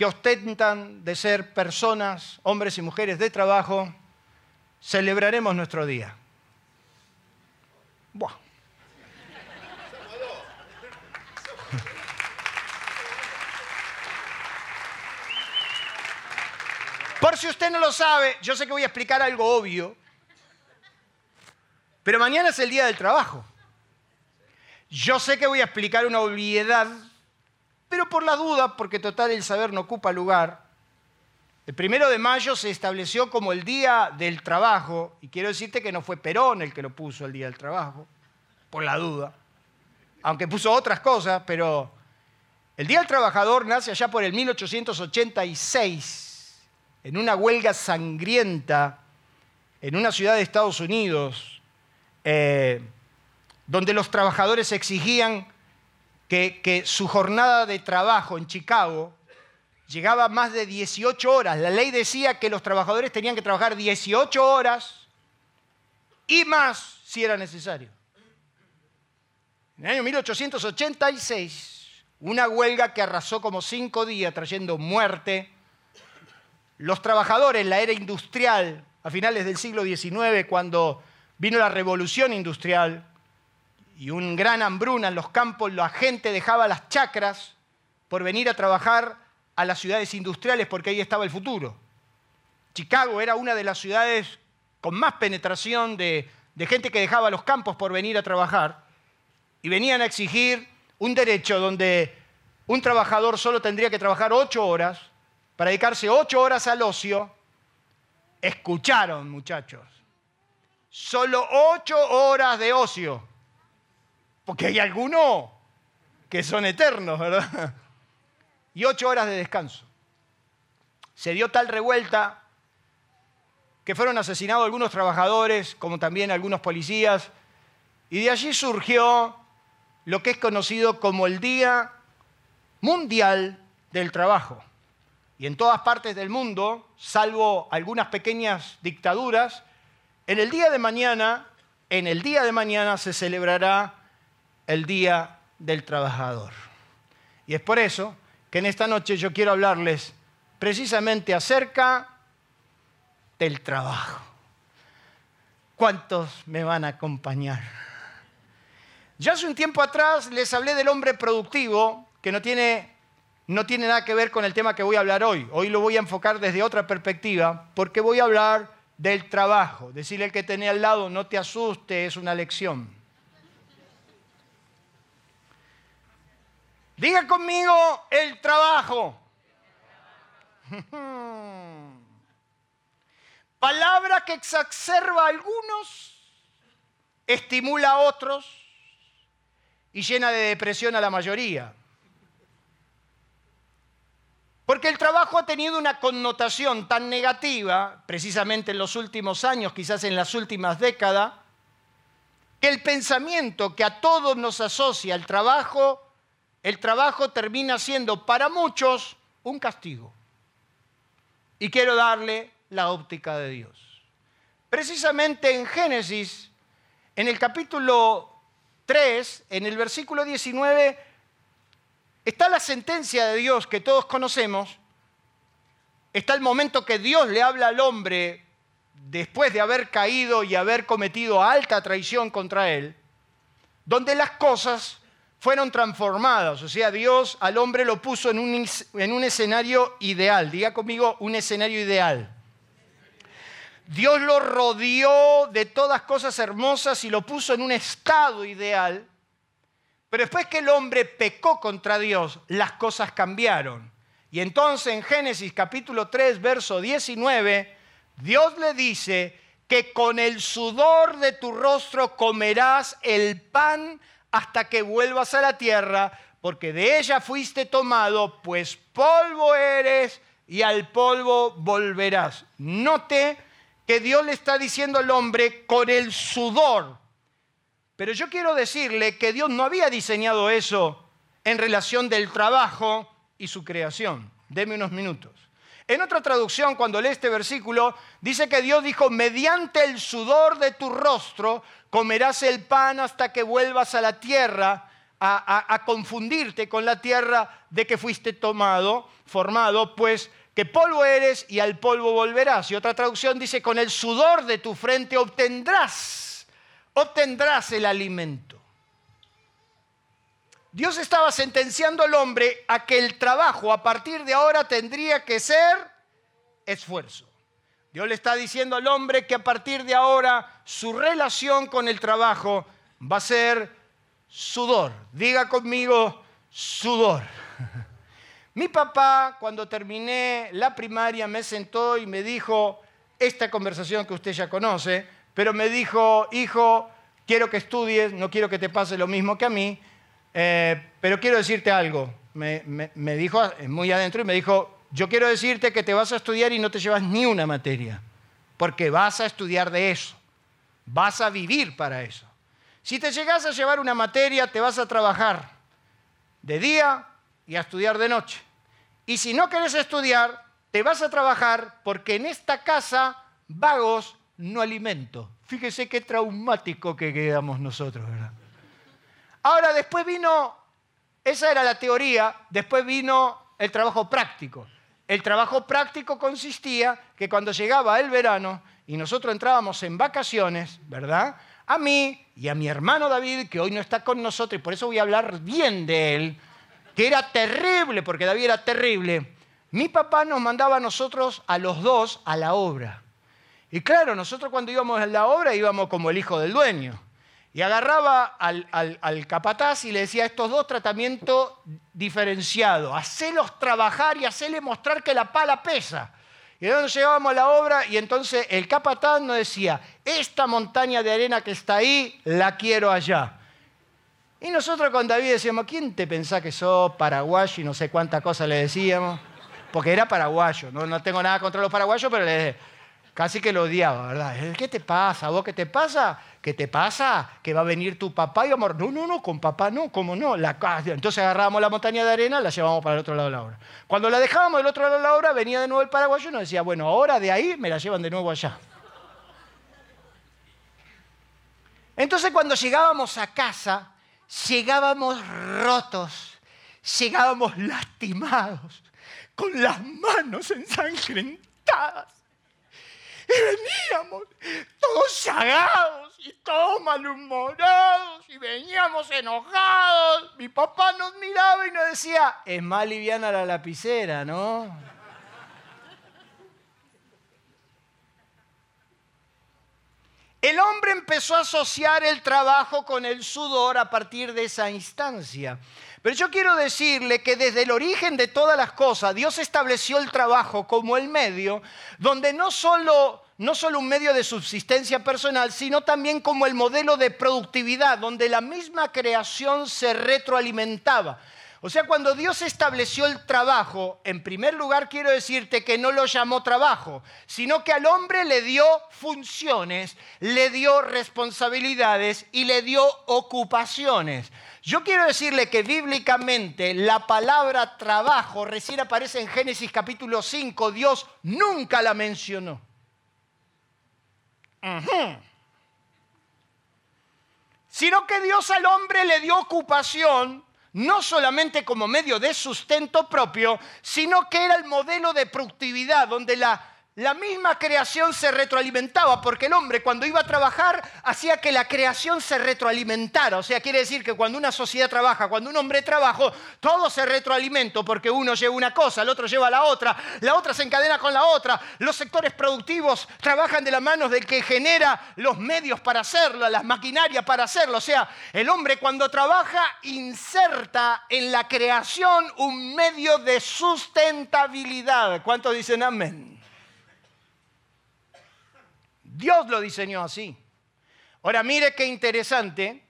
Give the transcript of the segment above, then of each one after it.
que ostentan de ser personas, hombres y mujeres de trabajo, celebraremos nuestro día. Buah. Por si usted no lo sabe, yo sé que voy a explicar algo obvio, pero mañana es el día del trabajo. Yo sé que voy a explicar una obviedad, pero por la duda, porque total el saber no ocupa lugar, el primero de mayo se estableció como el día del trabajo, y quiero decirte que no fue Perón el que lo puso el día del trabajo, por la duda, aunque puso otras cosas, pero el Día del Trabajador nace allá por el 1886 en una huelga sangrienta en una ciudad de Estados Unidos, eh, donde los trabajadores exigían que, su jornada de trabajo en Chicago llegaba a más de 18 horas. La ley decía que los trabajadores tenían que trabajar 18 horas y más si era necesario. En el año 1886, una huelga que arrasó como cinco días trayendo muerte, los trabajadores la era industrial, a finales del siglo XIX, cuando vino la revolución industrial y un gran hambruna en los campos, la gente dejaba las chacras por venir a trabajar a las ciudades industriales porque ahí estaba el futuro. Chicago era una de las ciudades con más penetración de, de gente que dejaba los campos por venir a trabajar y venían a exigir un derecho donde un trabajador solo tendría que trabajar ocho horas para dedicarse ocho horas al ocio, escucharon, muchachos. Solo ocho horas de ocio. Porque hay algunos que son eternos, ¿verdad? Y ocho horas de descanso. Se dio tal revuelta que fueron asesinados algunos trabajadores, como también algunos policías, y de allí surgió lo que es conocido como el Día Mundial del Trabajo y en todas partes del mundo, salvo algunas pequeñas dictaduras, en el día de mañana, en el día de mañana se celebrará el Día del Trabajador. Y es por eso que en esta noche yo quiero hablarles precisamente acerca del trabajo. ¿Cuántos me van a acompañar? Ya hace un tiempo atrás les hablé del hombre productivo que no tiene no tiene nada que ver con el tema que voy a hablar hoy. Hoy lo voy a enfocar desde otra perspectiva porque voy a hablar del trabajo. Decirle al que tenía al lado, no te asuste, es una lección. Diga conmigo el trabajo. Palabra que exacerba a algunos, estimula a otros y llena de depresión a la mayoría. Porque el trabajo ha tenido una connotación tan negativa, precisamente en los últimos años, quizás en las últimas décadas, que el pensamiento que a todos nos asocia al trabajo, el trabajo termina siendo para muchos un castigo. Y quiero darle la óptica de Dios. Precisamente en Génesis, en el capítulo 3, en el versículo 19, Está la sentencia de Dios que todos conocemos. Está el momento que Dios le habla al hombre después de haber caído y haber cometido alta traición contra él, donde las cosas fueron transformadas. O sea, Dios al hombre lo puso en un, en un escenario ideal. Diga conmigo, un escenario ideal. Dios lo rodeó de todas cosas hermosas y lo puso en un estado ideal pero después que el hombre pecó contra Dios, las cosas cambiaron. Y entonces en Génesis capítulo 3, verso 19, Dios le dice que con el sudor de tu rostro comerás el pan hasta que vuelvas a la tierra, porque de ella fuiste tomado, pues polvo eres y al polvo volverás. Note que Dios le está diciendo al hombre con el sudor. Pero yo quiero decirle que Dios no había diseñado eso en relación del trabajo y su creación. Deme unos minutos. En otra traducción, cuando lee este versículo, dice que Dios dijo, mediante el sudor de tu rostro comerás el pan hasta que vuelvas a la tierra, a, confundirte con la tierra de que fuiste tomado, formado, pues que polvo eres y al polvo volverás. Y otra traducción dice, con el sudor de tu frente obtendrás, obtendrás el alimento. Dios estaba sentenciando al hombre a que el trabajo a partir de ahora tendría que ser esfuerzo. Dios le está diciendo al hombre que a partir de ahora su relación con el trabajo va a ser sudor. Diga conmigo, sudor. Mi papá, cuando terminé la primaria, me sentó y me dijo esta conversación que usted ya conoce, pero me dijo, hijo, quiero que estudies, no quiero que te pase lo mismo que a mí, eh, pero quiero decirte algo. Me, me dijo muy adentro y me dijo, yo quiero decirte que te vas a estudiar y no te llevas ni una materia, porque vas a estudiar de eso, vas a vivir para eso. Si te llegas a llevar una materia, te vas a trabajar de día y a estudiar de noche. Y si no quieres estudiar, te vas a trabajar porque en esta casa vagos no alimento. Fíjese qué traumático que quedamos nosotros, ¿verdad? Ahora, después vino, esa era la teoría, después vino el trabajo práctico. El trabajo práctico consistía que cuando llegaba el verano y nosotros entrábamos en vacaciones, ¿verdad? A mí y a mi hermano David, que hoy no está con nosotros y por eso voy a hablar bien de él, que era terrible, porque David era terrible, mi papá nos mandaba a nosotros, a los dos, a la obra. Y claro, nosotros cuando íbamos a la obra íbamos como el hijo del dueño. Y agarraba al, capataz y le decía, estos dos tratamientos diferenciados, hacelos trabajar y hacerle mostrar que la pala pesa. Y entonces llegábamos a la obra y entonces el capataz nos decía, esta montaña de arena que está ahí, la quiero allá. Y nosotros con David decíamos, ¿quién te pensás que sos paraguayo? Y no sé cuántas cosas le decíamos. Porque era paraguayo, no, no tengo nada contra los paraguayos, pero le, casi que lo odiaba, ¿verdad? ¿Qué te pasa? ¿Vos qué te pasa? ¿Qué te pasa? Que va a venir tu papá y amor. No, no, no, con papá no, ¿cómo no? La, entonces agarrábamos la montaña de arena, la llevábamos para el otro lado de la obra. Cuando la dejábamos del otro lado de la obra, venía de nuevo el paraguayo y nos decía, bueno, ahora de ahí me la llevan de nuevo allá. Entonces cuando llegábamos a casa, llegábamos rotos, llegábamos lastimados, con las manos ensangrentadas y veníamos todos llagados y todos malhumorados y veníamos enojados. Mi papá nos miraba y nos decía, es más liviana la lapicera, ¿no? El hombre empezó a asociar el trabajo con el sudor a partir de esa instancia. Pero yo quiero decirle que desde el origen de todas las cosas, Dios estableció el trabajo como el medio donde no solo, no solo un medio de subsistencia personal, sino también como el modelo de productividad, donde la misma creación se retroalimentaba. O sea, cuando Dios estableció el trabajo, en primer lugar quiero decirte que no lo llamó trabajo, sino que al hombre le dio funciones, le dio responsabilidades y le dio ocupaciones. Yo quiero decirle que bíblicamente la palabra trabajo recién aparece en Génesis capítulo 5, Dios nunca la mencionó. Sino que Dios al hombre le dio ocupación no solamente como medio de sustento propio, sino que era el modelo de productividad donde la la misma creación se retroalimentaba, porque el hombre cuando iba a trabajar hacía que la creación se retroalimentara. O sea, quiere decir que cuando una sociedad trabaja, cuando un hombre trabaja, todo se retroalimenta, porque uno lleva una cosa, el otro lleva la otra, la otra se encadena con la otra. Los sectores productivos trabajan de la mano del que genera los medios para hacerlo, las maquinarias para hacerlo. O sea, el hombre cuando trabaja inserta en la creación un medio de sustentabilidad. ¿Cuántos dicen amén? Dios lo diseñó así. Ahora mire qué interesante,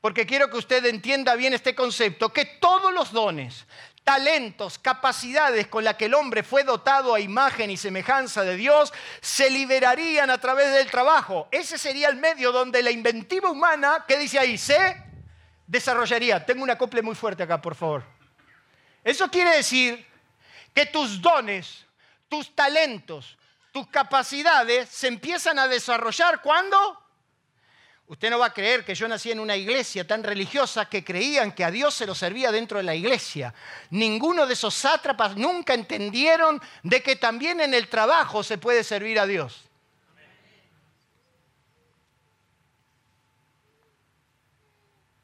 porque quiero que usted entienda bien este concepto, que todos los dones, talentos, capacidades con las que el hombre fue dotado a imagen y semejanza de Dios, se liberarían a través del trabajo. Ese sería el medio donde la inventiva humana, ¿qué dice ahí? Se desarrollaría. Tengo un acople muy fuerte acá, por favor. Eso quiere decir que tus dones, tus talentos, tus capacidades se empiezan a desarrollar cuando Usted no va a creer que yo nací en una iglesia tan religiosa que creían que a Dios se lo servía dentro de la iglesia. Ninguno de esos sátrapas nunca entendieron de que también en el trabajo se puede servir a Dios.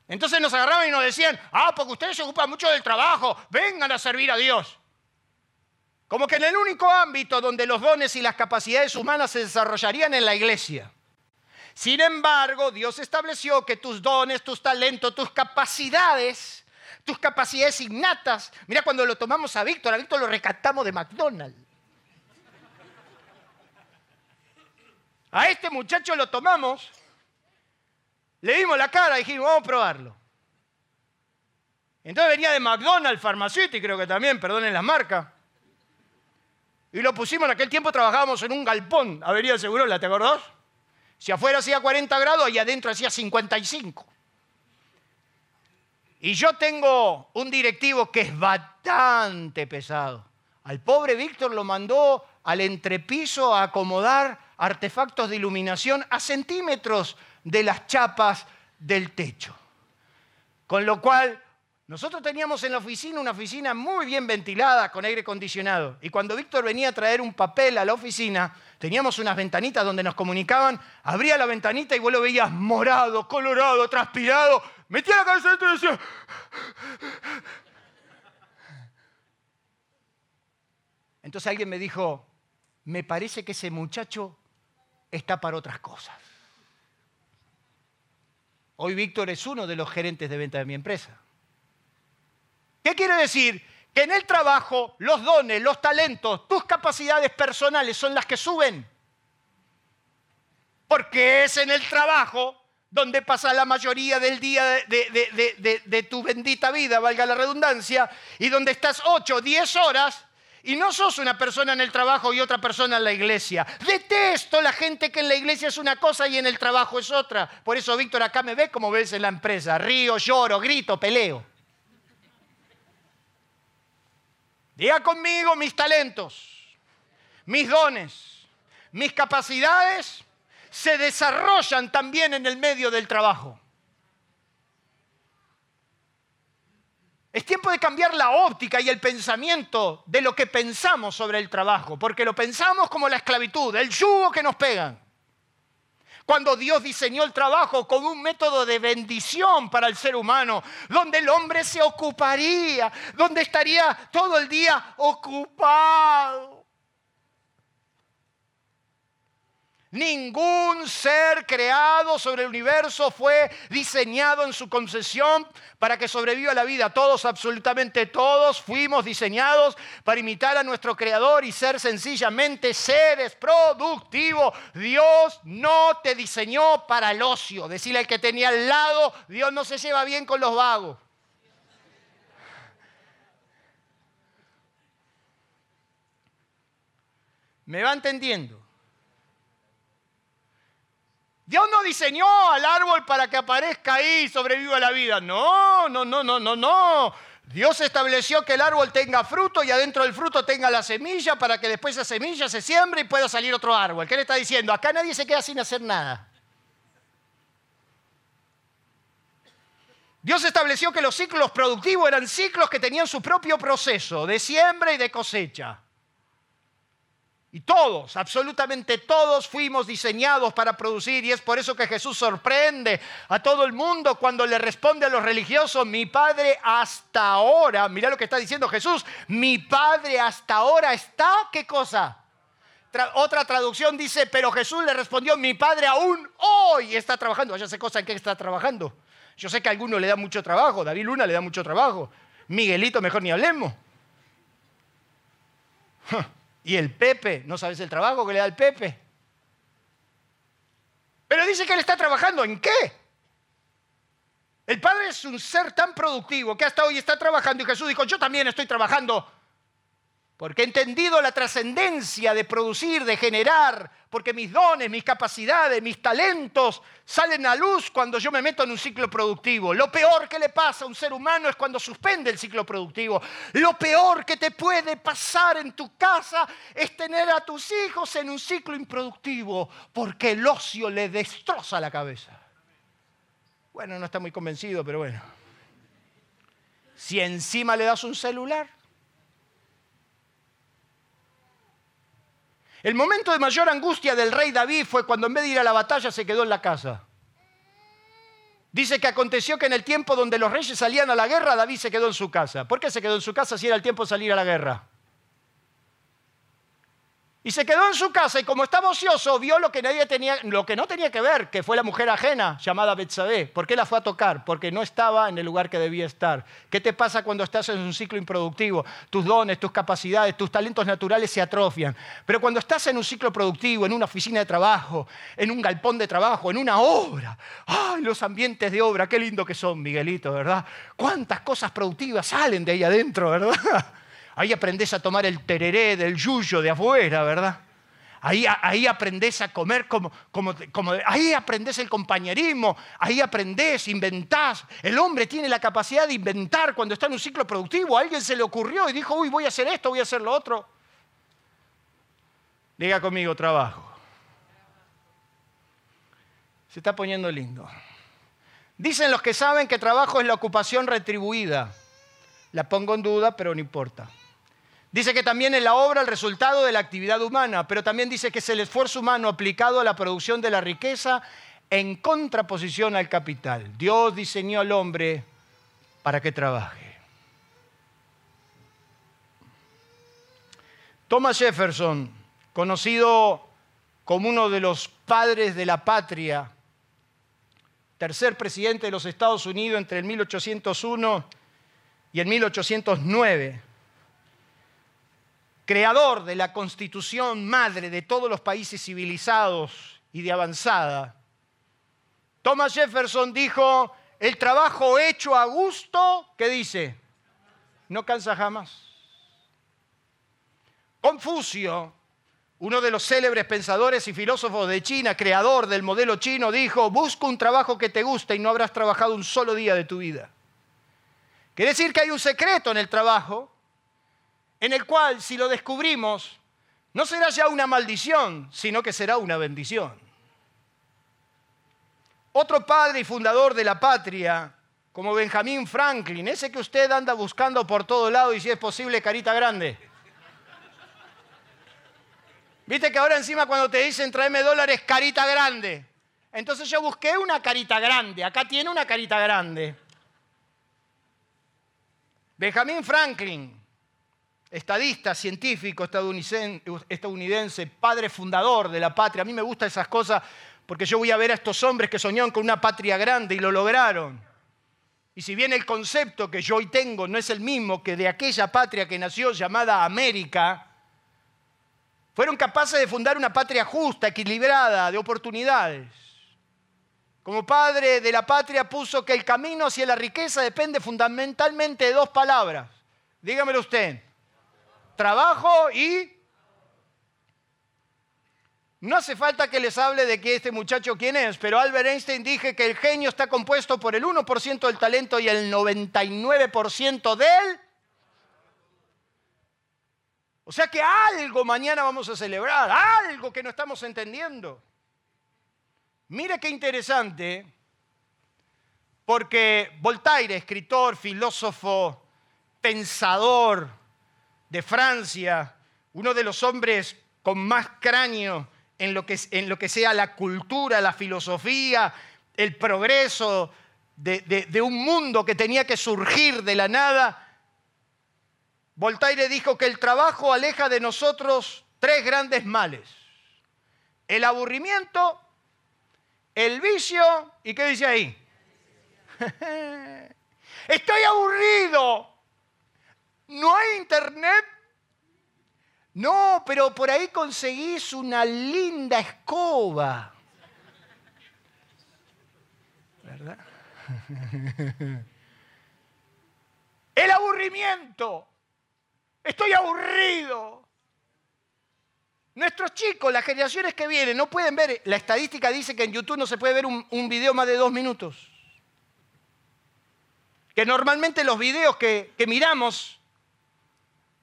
Entonces nos agarraban y nos decían, ah, porque ustedes se ocupan mucho del trabajo, vengan a servir a Dios. Como que en el único ámbito donde los dones y las capacidades humanas se desarrollarían en la iglesia. Sin embargo, Dios estableció que tus dones, tus talentos, tus capacidades, tus capacidades innatas, mira cuando lo tomamos a Víctor, a Víctor lo recatamos de McDonald's. A este muchacho lo tomamos, le dimos la cara y dijimos, vamos a probarlo. Entonces venía de McDonald's, Pharmacity, creo que también, perdonen la marca. Y lo pusimos, en aquel tiempo trabajábamos en un galpón, Avería de ¿la ¿te acordás? Si afuera hacía 40 grados, y adentro hacía 55. Y yo tengo un directivo que es bastante pesado. Al pobre Víctor lo mandó al entrepiso a acomodar artefactos de iluminación a centímetros de las chapas del techo. Con lo cual nosotros teníamos en la oficina una oficina muy bien ventilada con aire acondicionado. Y cuando Víctor venía a traer un papel a la oficina, teníamos unas ventanitas donde nos comunicaban, abría la ventanita y vos lo veías morado, colorado, transpirado, metía la cabeza dentro y decía... Entonces alguien me dijo, me parece que ese muchacho está para otras cosas. Hoy Víctor es uno de los gerentes de venta de mi empresa. ¿Qué quiere decir? Que en el trabajo los dones, los talentos, tus capacidades personales son las que suben. Porque es en el trabajo donde pasa la mayoría del día de, tu bendita vida, valga la redundancia, y donde estás 8, 10 horas y no sos una persona en el trabajo y otra persona en la iglesia. Detesto la gente que en la iglesia es una cosa y en el trabajo es otra. Por eso, Víctor, acá me ve como ves en la empresa. Río, lloro, grito, peleo. Diga conmigo mis talentos, mis dones, mis capacidades se desarrollan también en el medio del trabajo. Es tiempo de cambiar la óptica y el pensamiento de lo que pensamos sobre el trabajo, porque lo pensamos como la esclavitud, el yugo que nos pegan. Cuando Dios diseñó el trabajo como un método de bendición para el ser humano, donde el hombre se ocuparía, donde estaría todo el día ocupado. Ningún ser creado sobre el universo fue diseñado en su concesión para que sobreviva la vida. Todos, absolutamente todos, fuimos diseñados para imitar a nuestro Creador y ser sencillamente seres productivos. Dios no te diseñó para el ocio. Decirle al que tenía al lado, Dios no se lleva bien con los vagos. ¿Me va entendiendo? Dios no diseñó al árbol para que aparezca ahí y sobreviva la vida. No, no, no, no, no, no. Dios estableció que el árbol tenga fruto y adentro del fruto tenga la semilla para que después esa semilla se siembre y pueda salir otro árbol. ¿Qué le está diciendo? Acá nadie se queda sin hacer nada. Dios estableció que los ciclos productivos eran ciclos que tenían su propio proceso de siembra y de cosecha. Y todos, absolutamente todos fuimos diseñados para producir y es por eso que Jesús sorprende a todo el mundo cuando le responde a los religiosos, mi Padre hasta ahora, mira lo que está diciendo Jesús, mi Padre hasta ahora está, ¿qué cosa? otra traducción dice, pero Jesús le respondió, mi Padre aún hoy está trabajando. Ya sé cosa en qué está trabajando. Yo sé que a alguno le da mucho trabajo, David Luna le da mucho trabajo, Miguelito mejor ni hablemos. Y el Pepe, ¿no sabes el trabajo que le da el Pepe? Pero dice que él está trabajando en qué? El Padre es un ser tan productivo que hasta hoy está trabajando y Jesús dijo, yo también estoy trabajando porque he entendido la trascendencia de producir, de generar, porque mis dones, mis capacidades, mis talentos salen a luz cuando yo me meto en un ciclo productivo. Lo peor que le pasa a un ser humano es cuando suspende el ciclo productivo. Lo peor que te puede pasar en tu casa es tener a tus hijos en un ciclo improductivo, porque el ocio le destroza la cabeza. Bueno, no está muy convencido, pero bueno. Si encima le das un celular, El momento de mayor angustia del rey David fue cuando en vez de ir a la batalla se quedó en la casa. Dice que aconteció que en el tiempo donde los reyes salían a la guerra, David se quedó en su casa. ¿Por qué se quedó en su casa si era el tiempo de salir a la guerra? Y se quedó en su casa y como estaba ocioso, vio lo que, nadie tenía, lo que no tenía que ver, que fue la mujer ajena llamada Betsabé. ¿Por qué la fue a tocar? Porque no estaba en el lugar que debía estar. ¿Qué te pasa cuando estás en un ciclo improductivo? Tus dones, tus capacidades, tus talentos naturales se atrofian. Pero cuando estás en un ciclo productivo, en una oficina de trabajo, en un galpón de trabajo, en una obra, ¡ay, los ambientes de obra! Qué lindo que son, Miguelito, ¿verdad? ¿Cuántas cosas productivas salen de ahí adentro, ¿verdad? Ahí aprendes a tomar el tereré del yuyo de afuera, ¿verdad? Ahí, ahí aprendes a comer como, como, como, Ahí aprendes el compañerismo, ahí aprendes, inventás. El hombre tiene la capacidad de inventar cuando está en un ciclo productivo. A alguien se le ocurrió y dijo, uy, voy a hacer esto, voy a hacer lo otro. Diga conmigo, trabajo. Se está poniendo lindo. Dicen los que saben que trabajo es la ocupación retribuida. La pongo en duda, pero no importa. Dice que también es la obra el resultado de la actividad humana, pero también dice que es el esfuerzo humano aplicado a la producción de la riqueza en contraposición al capital. Dios diseñó al hombre para que trabaje. Thomas Jefferson, conocido como uno de los padres de la patria, tercer presidente de los Estados Unidos entre el 1801 y el 1809, creador de la constitución madre de todos los países civilizados y de avanzada, Thomas Jefferson dijo, el trabajo hecho a gusto, ¿qué dice? No cansa jamás. Confucio, uno de los célebres pensadores y filósofos de China, creador del modelo chino, dijo, busca un trabajo que te guste y no habrás trabajado un solo día de tu vida. Quiere decir que hay un secreto en el trabajo en el cual si lo descubrimos, no será ya una maldición, sino que será una bendición. Otro padre y fundador de la patria, como Benjamín Franklin, ese que usted anda buscando por todo lado y si es posible carita grande. Viste que ahora encima cuando te dicen tráeme dólares, carita grande. Entonces yo busqué una carita grande, acá tiene una carita grande. Benjamín Franklin, estadista, científico estadounidense, padre fundador de la patria. A mí me gustan esas cosas porque yo voy a ver a estos hombres que soñaron con una patria grande y lo lograron. Y si bien el concepto que yo hoy tengo no es el mismo que de aquella patria que nació llamada América, fueron capaces de fundar una patria justa, equilibrada, de oportunidades. Como padre de la patria puso que el camino hacia la riqueza depende fundamentalmente de dos palabras. Dígamelo usted trabajo y... No hace falta que les hable de que este muchacho quién es, pero Albert Einstein dije que el genio está compuesto por el 1% del talento y el 99% del... O sea que algo mañana vamos a celebrar, algo que no estamos entendiendo. Mire qué interesante, porque Voltaire, escritor, filósofo, pensador, de Francia, uno de los hombres con más cráneo en lo que, sea la cultura, la filosofía, el progreso de un mundo que tenía que surgir de la nada, Voltaire dijo que el trabajo aleja de nosotros tres grandes males. El aburrimiento, el vicio y ¿qué dice ahí? Estoy aburrido. ¿No hay internet? No, pero por ahí conseguís una linda escoba. ¿Verdad? El aburrimiento. Estoy aburrido. Nuestros chicos, las generaciones que vienen, no pueden ver, la estadística dice que en YouTube no se puede ver un, video más de dos minutos. Que normalmente los videos que, miramos,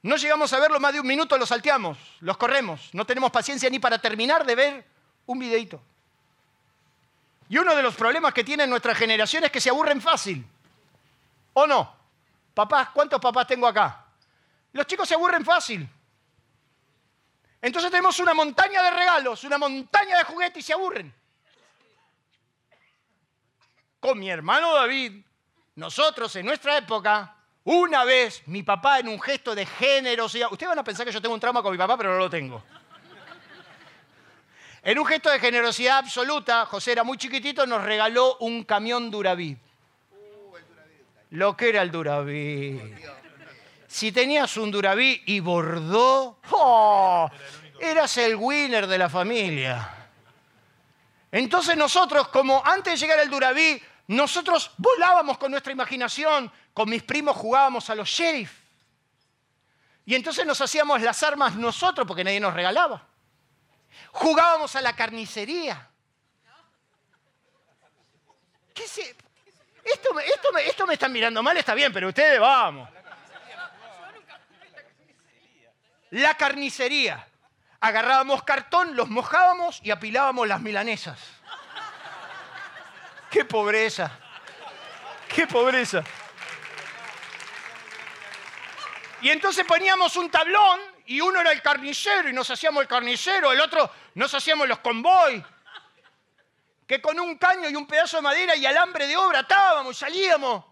no llegamos a verlo más de un minuto, los salteamos, los corremos. No tenemos paciencia ni para terminar de ver un videito. Y uno de los problemas que tiene nuestra generación es que se aburren fácil. ¿O no? Papás, ¿cuántos papás tengo acá? Los chicos se aburren fácil. Entonces tenemos una montaña de regalos, una montaña de juguetes y se aburren. Con mi hermano David, nosotros en nuestra época, una vez mi papá en un gesto de generosidad, ustedes van a pensar que yo tengo un trauma con mi papá, pero no lo tengo. En un gesto de generosidad absoluta, José era muy chiquitito, nos regaló un camión Duravid. Lo que era el Duravid. Si tenías un Duraví y bordó, ¡oh! eras el winner de la familia. Entonces nosotros, como antes de llegar al Duraví, nosotros volábamos con nuestra imaginación, con mis primos jugábamos a los sheriff. Y entonces nos hacíamos las armas nosotros porque nadie nos regalaba. Jugábamos a la carnicería. ¿Qué se... esto, esto, esto me están mirando mal, está bien, pero ustedes vamos. La carnicería. Agarrábamos cartón, los mojábamos y apilábamos las milanesas. ¡Qué pobreza! ¡Qué pobreza! Y entonces poníamos un tablón y uno era el carnicero y nos hacíamos el carnicero, el otro nos hacíamos los convoy. Que con un caño y un pedazo de madera y alambre de obra atábamos y salíamos.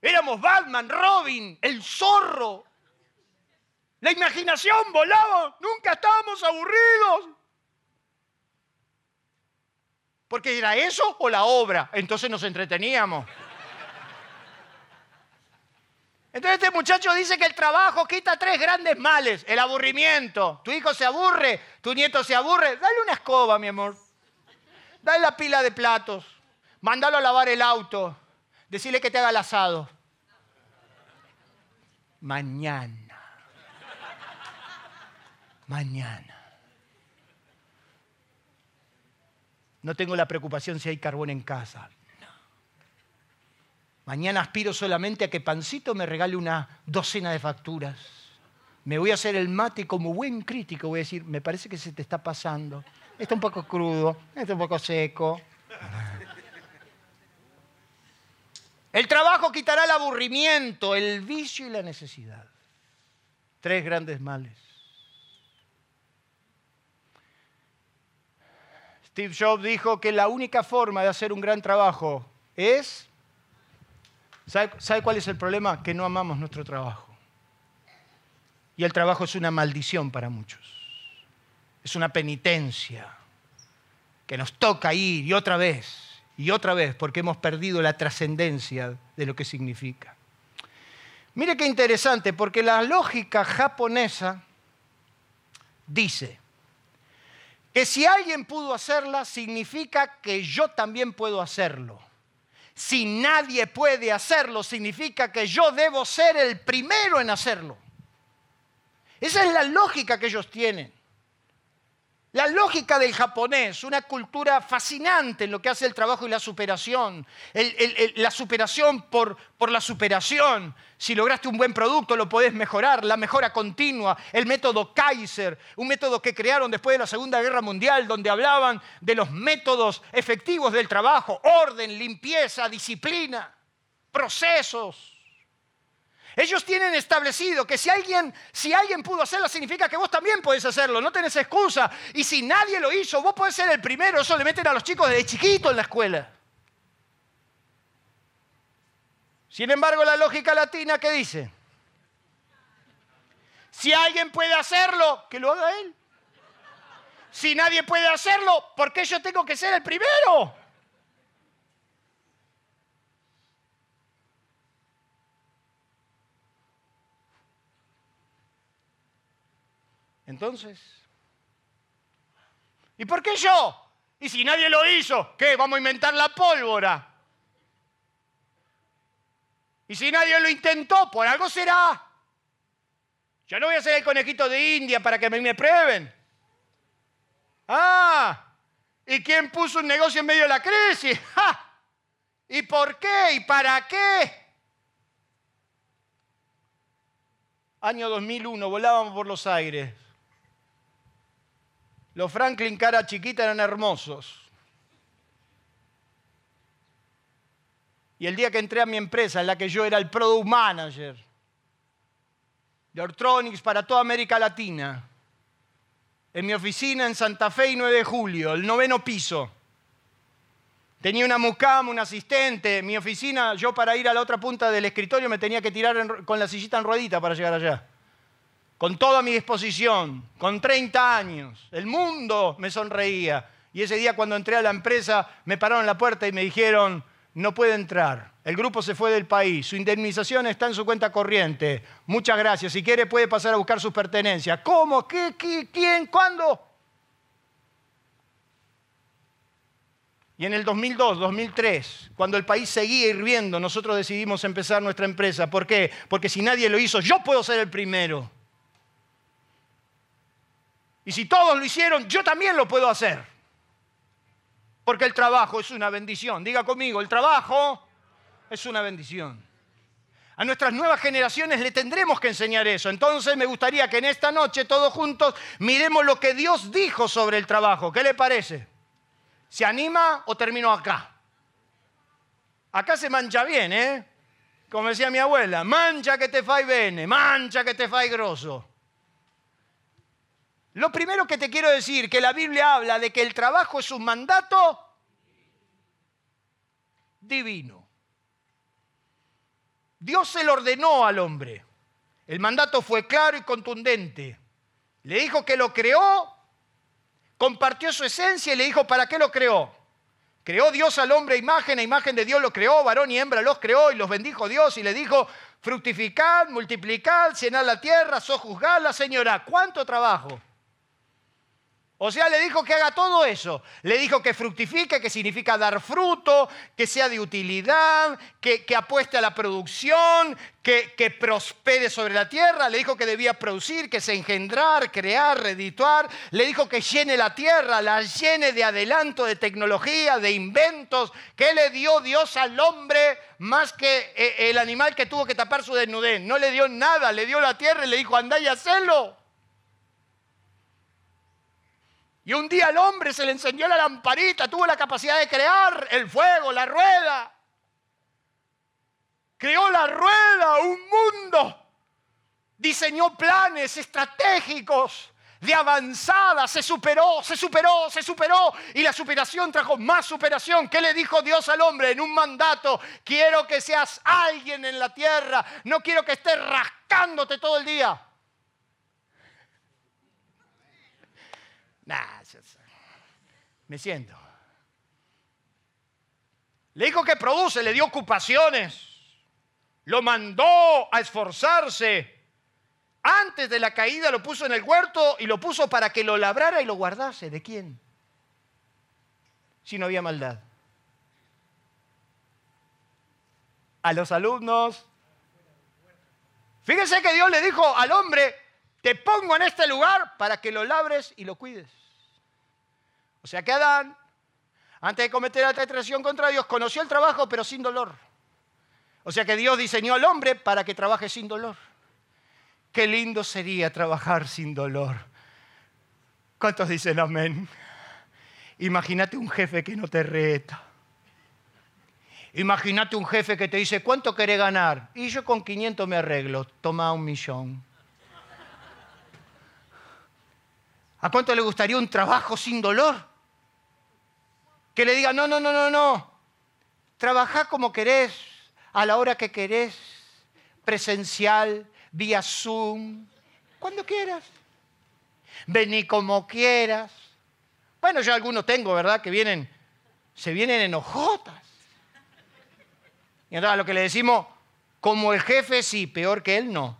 Éramos Batman, Robin, el zorro, la imaginación volaba, nunca estábamos aburridos. Porque era eso o la obra, entonces nos entreteníamos. Entonces este muchacho dice que el trabajo quita tres grandes males. El aburrimiento. Tu hijo se aburre, tu nieto se aburre. Dale una escoba, mi amor. Dale la pila de platos. Mándalo a lavar el auto. Decirle que te haga el asado. Mañana mañana. No tengo la preocupación si hay carbón en casa. No. Mañana aspiro solamente a que Pancito me regale una docena de facturas. Me voy a hacer el mate como buen crítico. Voy a decir, me parece que se te está pasando. Está un poco crudo, está un poco seco. El trabajo quitará el aburrimiento, el vicio y la necesidad. Tres grandes males. Steve Jobs dijo que la única forma de hacer un gran trabajo es... ¿Sabe, cuál es el problema? Que no amamos nuestro trabajo. Y el trabajo es una maldición para muchos. Es una penitencia que nos toca ir y otra vez y otra vez porque hemos perdido la trascendencia de lo que significa. Mire qué interesante, porque la lógica japonesa dice, que si alguien pudo hacerla, significa que yo también puedo hacerlo. Si nadie puede hacerlo, significa que yo debo ser el primero en hacerlo. Esa es la lógica que ellos tienen. La lógica del japonés, una cultura fascinante en lo que hace el trabajo y la superación. la superación por, por la superación. Si lograste un buen producto, lo podés mejorar. La mejora continua. El método Kaiser, un método que crearon después de la Segunda Guerra Mundial, donde hablaban de los métodos efectivos del trabajo: orden, limpieza, disciplina, procesos. Ellos tienen establecido que si alguien, si alguien pudo hacerlo, significa que vos también podés hacerlo, no tenés excusa. Y si nadie lo hizo, vos podés ser el primero. Eso le meten a los chicos desde chiquito en la escuela. Sin embargo, la lógica latina, ¿qué dice? Si alguien puede hacerlo, que lo haga él. Si nadie puede hacerlo, ¿por qué yo tengo que ser el primero? Entonces, ¿y por qué yo? Y si nadie lo hizo, ¿qué? ¿Vamos a inventar la pólvora? Y si nadie lo intentó, por algo será. Yo no voy a ser el conejito de India para que me, prueben. Ah, ¿y quién puso un negocio en medio de la crisis? ¿Y por qué? ¿Y para qué? Año 2001, volábamos por los aires. Los Franklin cara chiquita eran hermosos. Y el día que entré a mi empresa, en la que yo era el product manager de Ortronics para toda América Latina, en mi oficina en Santa Fe y 9 de julio, el noveno piso, tenía una mucama, un asistente, mi oficina, yo para ir a la otra punta del escritorio me tenía que tirar con la sillita en ruedita para llegar allá con toda mi disposición, con 30 años. El mundo me sonreía. Y ese día cuando entré a la empresa me pararon la puerta y me dijeron, no puede entrar. El grupo se fue del país. Su indemnización está en su cuenta corriente. Muchas gracias. Si quiere puede pasar a buscar sus pertenencias. ¿Cómo? ¿Qué? ¿Quién? ¿Cuándo? Y en el 2002, 2003, cuando el país seguía hirviendo, nosotros decidimos empezar nuestra empresa. ¿Por qué? Porque si nadie lo hizo, yo puedo ser el primero. Y si todos lo hicieron, yo también lo puedo hacer. Porque el trabajo es una bendición. Diga conmigo, el trabajo es una bendición. A nuestras nuevas generaciones le tendremos que enseñar eso. Entonces me gustaría que en esta noche todos juntos miremos lo que Dios dijo sobre el trabajo. ¿Qué le parece? ¿Se anima o termino acá? Acá se mancha bien, ¿eh? Como decía mi abuela, mancha que te fai bene, mancha que te fai grosso. Lo primero que te quiero decir, que la Biblia habla de que el trabajo es un mandato divino. Dios se lo ordenó al hombre. El mandato fue claro y contundente. Le dijo que lo creó, compartió su esencia y le dijo para qué lo creó. Creó Dios al hombre imagen, a imagen de Dios lo creó, varón y hembra los creó y los bendijo Dios y le dijo, fructificad, multiplicad, llenad la tierra, sojuzgadla, señora. ¿Cuánto trabajo? O sea, le dijo que haga todo eso. Le dijo que fructifique, que significa dar fruto, que sea de utilidad, que, apueste a la producción, que, que, prospere sobre la tierra. Le dijo que debía producir, que se engendrar, crear, redituar. Le dijo que llene la tierra, la llene de adelanto, de tecnología, de inventos. ¿Qué le dio Dios al hombre más que eh, el animal que tuvo que tapar su desnudez? No le dio nada, le dio la tierra y le dijo, anda y hacelo. Y un día al hombre se le encendió la lamparita, tuvo la capacidad de crear el fuego, la rueda. Creó la rueda, un mundo. Diseñó planes estratégicos de avanzada, se superó, se superó, se superó. Y la superación trajo más superación. ¿Qué le dijo Dios al hombre en un mandato? Quiero que seas alguien en la tierra. No quiero que estés rascándote todo el día. Me siento. Le dijo que produce, le dio ocupaciones, lo mandó a esforzarse. Antes de la caída lo puso en el huerto y lo puso para que lo labrara y lo guardase. ¿De quién? Si no había maldad. A los alumnos. Fíjense que Dios le dijo al hombre, te pongo en este lugar para que lo labres y lo cuides. O sea que Adán, antes de cometer la traición contra Dios, conoció el trabajo pero sin dolor. O sea que Dios diseñó al hombre para que trabaje sin dolor. Qué lindo sería trabajar sin dolor. ¿Cuántos dicen amén? Imagínate un jefe que no te reta. Imagínate un jefe que te dice, ¿cuánto querés ganar? Y yo con 500 me arreglo, toma un millón. ¿A cuánto le gustaría un trabajo sin dolor? Que le diga, no, no, no, no, no. Trabaja como querés, a la hora que querés, presencial, vía Zoom, cuando quieras. Vení como quieras. Bueno, yo algunos tengo, ¿verdad? Que vienen, se vienen enojotas. Y entonces a lo que le decimos, como el jefe sí, peor que él no.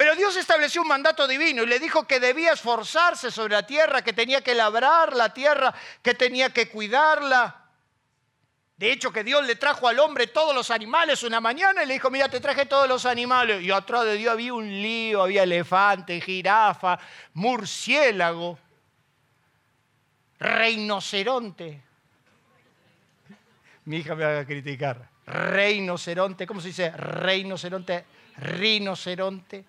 Pero Dios estableció un mandato divino y le dijo que debía esforzarse sobre la tierra, que tenía que labrar la tierra, que tenía que cuidarla. De hecho, que Dios le trajo al hombre todos los animales una mañana y le dijo, mira, te traje todos los animales. Y atrás de Dios había un lío, había elefante, jirafa, murciélago, rinoceronte. Mi hija me va a criticar. Rinoceronte, ¿cómo se dice? Rinoceronte, rinoceronte.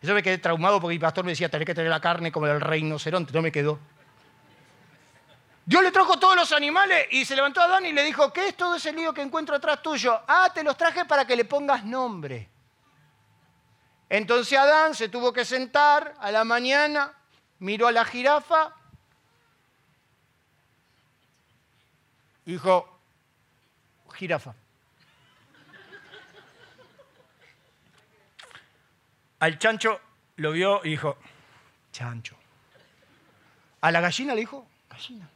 Eso me quedé traumado porque mi pastor me decía, tenés que tener la carne como el rinoceronte. No me quedó. Dios le trajo todos los animales y se levantó a Adán y le dijo, ¿qué es todo ese lío que encuentro atrás tuyo? Ah, te los traje para que le pongas nombre. Entonces Adán se tuvo que sentar a la mañana, miró a la jirafa, dijo, jirafa. Al chancho lo vio y dijo, chancho. A la gallina le dijo, gallina.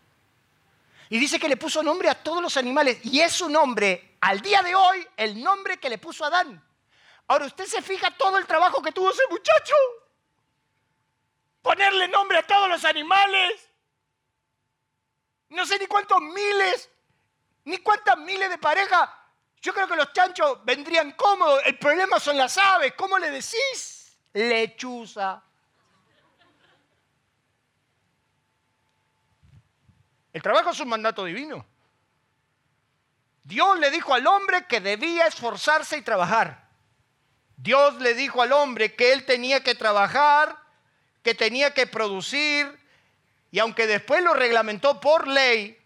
Y dice que le puso nombre a todos los animales. Y es su nombre, al día de hoy, el nombre que le puso Adán. Ahora, usted se fija todo el trabajo que tuvo ese muchacho. Ponerle nombre a todos los animales. No sé ni cuántos miles, ni cuántas miles de parejas. Yo creo que los chanchos vendrían cómodos. El problema son las aves. ¿Cómo le decís? Lechuza, El trabajo es un mandato divino. Dios le dijo al hombre que debía esforzarse y trabajar. Dios le dijo al hombre que él tenía que trabajar, que tenía que producir, y aunque después lo reglamentó por ley,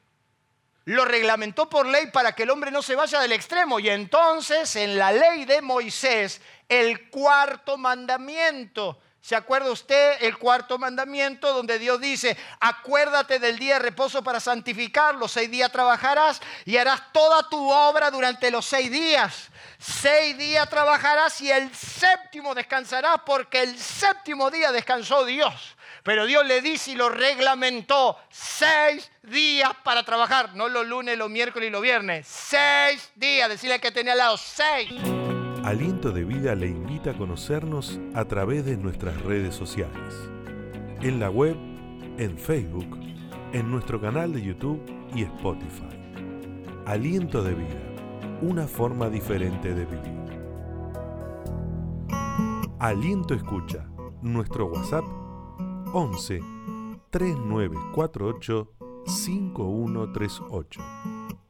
lo reglamentó por ley para que el hombre no se vaya del extremo. Y entonces en la ley de Moisés, el cuarto mandamiento ¿Se acuerda usted el cuarto mandamiento donde Dios dice, acuérdate del día de reposo para santificarlo, seis días trabajarás y harás toda tu obra durante los seis días. Seis días trabajarás y el séptimo descansarás porque el séptimo día descansó Dios. Pero Dios le dice y lo reglamentó seis días para trabajar, no los lunes, los miércoles y los viernes. Seis días, decirle que tenía al lado seis. Aliento de Vida le invita a conocernos a través de nuestras redes sociales. En la web, en Facebook, en nuestro canal de YouTube y Spotify. Aliento de Vida, una forma diferente de vivir. Aliento Escucha, nuestro WhatsApp 11 3948 5138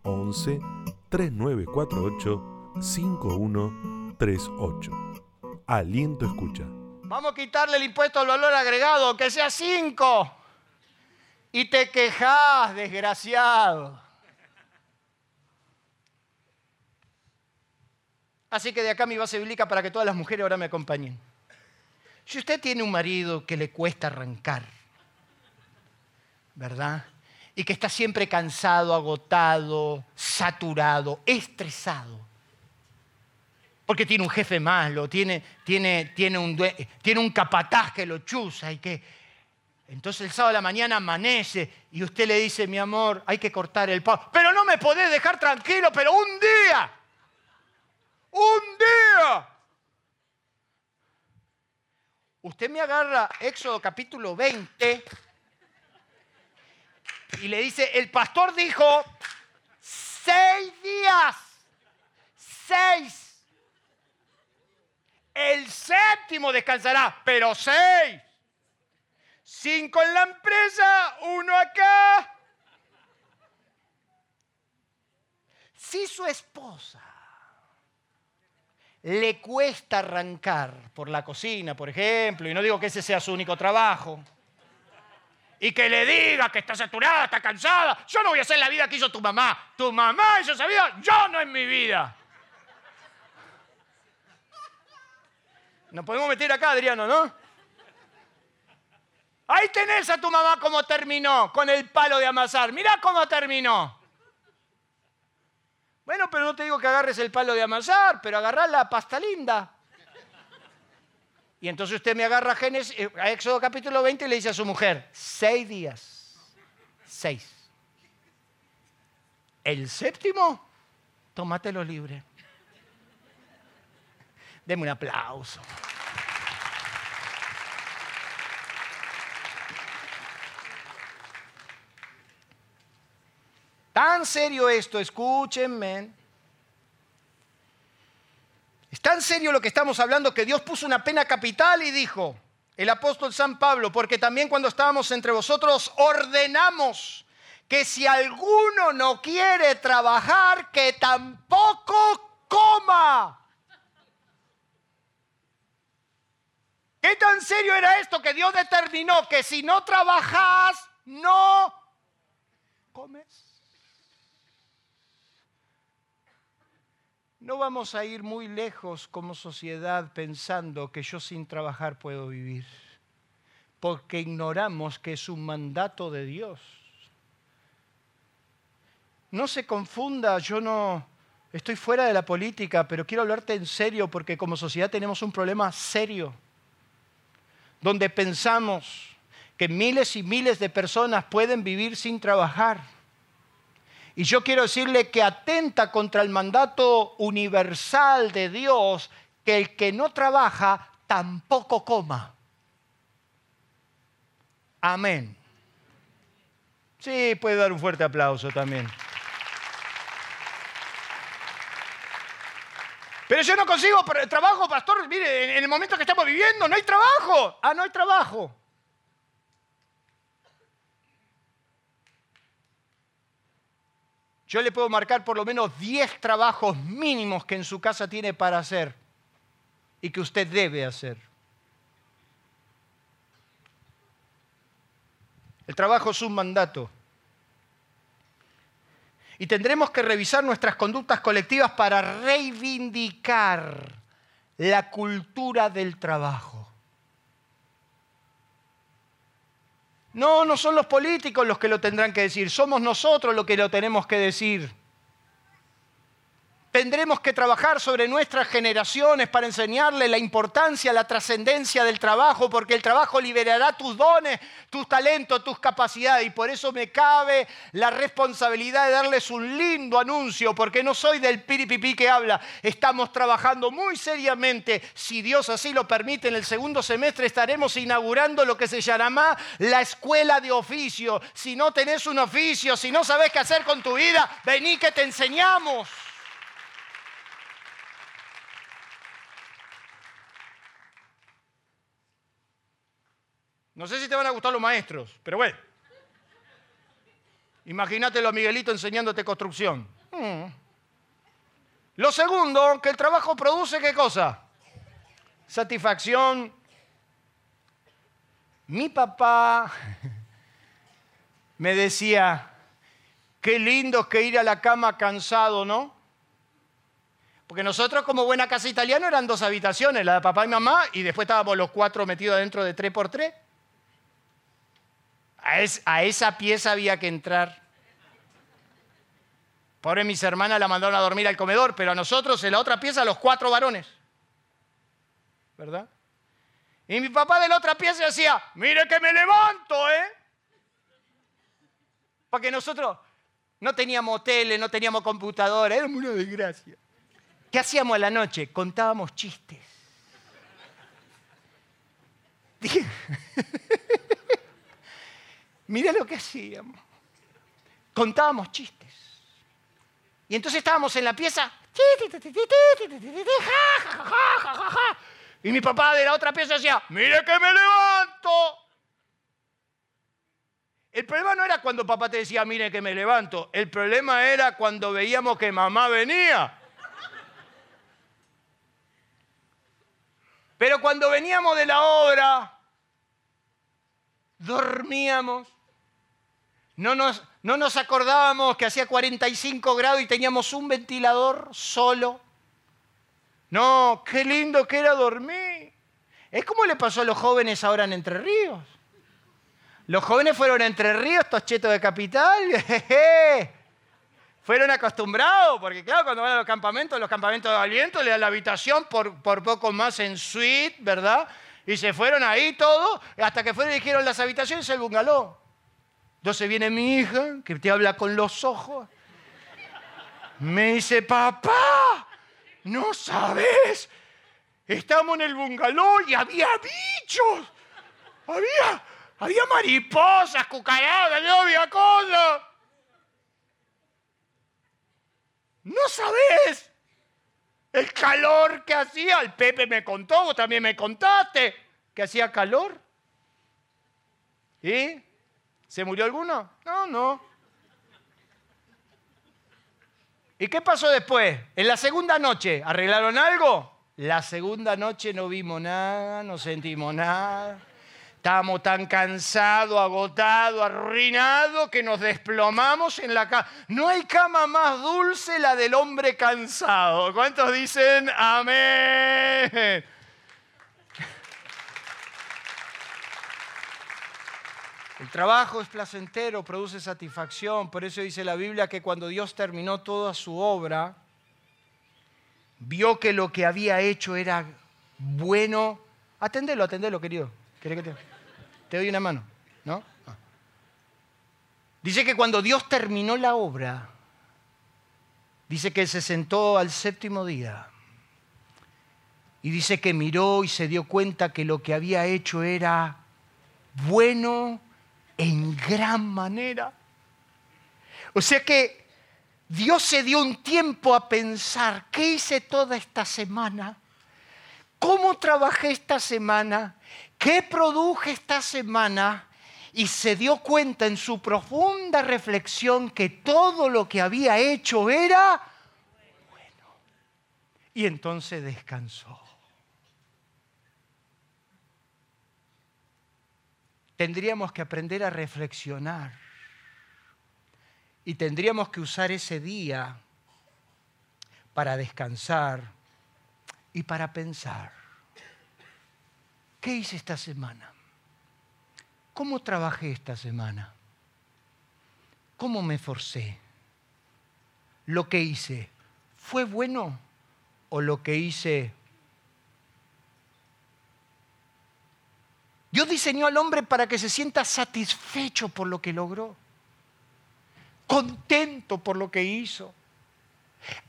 11 3948 5138 38. Aliento escucha. Vamos a quitarle el impuesto al valor agregado, que sea 5. Y te quejas, desgraciado. Así que de acá mi base bíblica para que todas las mujeres ahora me acompañen. Si usted tiene un marido que le cuesta arrancar, ¿verdad? Y que está siempre cansado, agotado, saturado, estresado porque tiene un jefe malo, tiene, tiene, tiene, un, tiene un capataz que lo chuza y que... Entonces el sábado de la mañana amanece y usted le dice, mi amor, hay que cortar el pavo. Pero no me podés dejar tranquilo, pero un día, un día. Usted me agarra Éxodo capítulo 20 y le dice, el pastor dijo, seis días, seis el séptimo descansará, pero seis. Cinco en la empresa, uno acá. Si su esposa le cuesta arrancar por la cocina, por ejemplo, y no digo que ese sea su único trabajo, y que le diga que está saturada, está cansada, yo no voy a hacer la vida que hizo tu mamá. Tu mamá hizo esa vida, yo no en mi vida. Nos podemos meter acá, Adriano, ¿no? Ahí tenés a tu mamá cómo terminó con el palo de amasar. Mirá cómo terminó. Bueno, pero no te digo que agarres el palo de amasar, pero agarrás la pasta linda. Y entonces usted me agarra a, Génesis, eh, a Éxodo capítulo 20 y le dice a su mujer, seis días. Seis. El séptimo, tómatelo libre. Deme un aplauso. Tan serio esto, escúchenme. Es tan serio lo que estamos hablando que Dios puso una pena capital y dijo, el apóstol San Pablo, porque también cuando estábamos entre vosotros ordenamos que si alguno no quiere trabajar, que tampoco coma. ¿Qué tan serio era esto que Dios determinó que si no trabajas, no comes? No vamos a ir muy lejos como sociedad pensando que yo sin trabajar puedo vivir, porque ignoramos que es un mandato de Dios. No se confunda, yo no estoy fuera de la política, pero quiero hablarte en serio porque como sociedad tenemos un problema serio, donde pensamos que miles y miles de personas pueden vivir sin trabajar y yo quiero decirle que atenta contra el mandato universal de Dios que el que no trabaja tampoco coma. Amén. Sí, puede dar un fuerte aplauso también. Pero yo no consigo trabajo, pastor. Mire, en el momento que estamos viviendo no hay trabajo. Ah, no hay trabajo. Yo le puedo marcar por lo menos 10 trabajos mínimos que en su casa tiene para hacer y que usted debe hacer. El trabajo es un mandato. Y tendremos que revisar nuestras conductas colectivas para reivindicar la cultura del trabajo. No, no son los políticos los que lo tendrán que decir, somos nosotros los que lo tenemos que decir. Tendremos que trabajar sobre nuestras generaciones para enseñarle la importancia, la trascendencia del trabajo, porque el trabajo liberará tus dones, tus talentos, tus capacidades. Y por eso me cabe la responsabilidad de darles un lindo anuncio, porque no soy del piripipí que habla. Estamos trabajando muy seriamente. Si Dios así lo permite, en el segundo semestre estaremos inaugurando lo que se llama la escuela de oficio. Si no tenés un oficio, si no sabes qué hacer con tu vida, vení que te enseñamos. No sé si te van a gustar los maestros, pero bueno. Imagínatelo a Miguelito enseñándote construcción. Mm. Lo segundo, que el trabajo produce qué cosa? Satisfacción. Mi papá me decía, qué lindo que ir a la cama cansado, ¿no? Porque nosotros como buena casa italiana eran dos habitaciones, la de papá y mamá, y después estábamos los cuatro metidos adentro de tres por tres. A, esa pieza había que entrar. Pobre mis hermanas la mandaron a dormir al comedor, pero a nosotros en la otra pieza los cuatro varones. ¿Verdad? Y mi papá de la otra pieza decía, mire que me levanto, ¿eh? Porque nosotros no teníamos tele, no teníamos computadora, era una desgracia. ¿Qué hacíamos a la noche? Contábamos chistes. Mira lo que hacíamos. Contábamos chistes. Y entonces estábamos en la pieza. Y mi papá de la otra pieza decía, mire que me levanto. El problema no era cuando papá te decía, mire que me levanto. El problema era cuando veíamos que mamá venía. Pero cuando veníamos de la obra, dormíamos no nos, no nos acordábamos que hacía 45 grados y teníamos un ventilador solo. No, qué lindo que era dormir. Es como le pasó a los jóvenes ahora en Entre Ríos. Los jóvenes fueron a Entre Ríos, estos chetos de capital. fueron acostumbrados, porque claro, cuando van a los campamentos, los campamentos de aliento, le dan la habitación por, poco más en suite, ¿verdad? Y se fueron ahí todos, hasta que fueron y dijeron las habitaciones el bungalow. Entonces viene mi hija, que te habla con los ojos. Me dice, papá, no sabes. Estamos en el bungalow y había bichos. Había, había mariposas, cucarachas, había cosas. No sabes el calor que hacía. El Pepe me contó, vos también me contaste que hacía calor. ¿Y? ¿Se murió alguno? No, no. ¿Y qué pasó después? En la segunda noche, ¿arreglaron algo? La segunda noche no vimos nada, no sentimos nada. Estábamos tan cansados, agotados, arruinados que nos desplomamos en la cama. No hay cama más dulce la del hombre cansado. ¿Cuántos dicen amén? El trabajo es placentero, produce satisfacción. Por eso dice la Biblia que cuando Dios terminó toda su obra, vio que lo que había hecho era bueno. Atendelo, atendelo, querido. ¿Querés que te... Doy una mano, ¿no? Ah. Dice que cuando Dios terminó la obra, dice que se sentó al séptimo día y dice que miró y se dio cuenta que lo que había hecho era bueno en gran manera. O sea que Dios se dio un tiempo a pensar, ¿qué hice toda esta semana? ¿Cómo trabajé esta semana? ¿Qué produje esta semana? Y se dio cuenta en su profunda reflexión que todo lo que había hecho era bueno. Y entonces descansó. Tendríamos que aprender a reflexionar. Y tendríamos que usar ese día para descansar y para pensar. ¿Qué hice esta semana? ¿Cómo trabajé esta semana? ¿Cómo me forcé? ¿Lo que hice fue bueno o lo que hice... Dios diseñó al hombre para que se sienta satisfecho por lo que logró, contento por lo que hizo,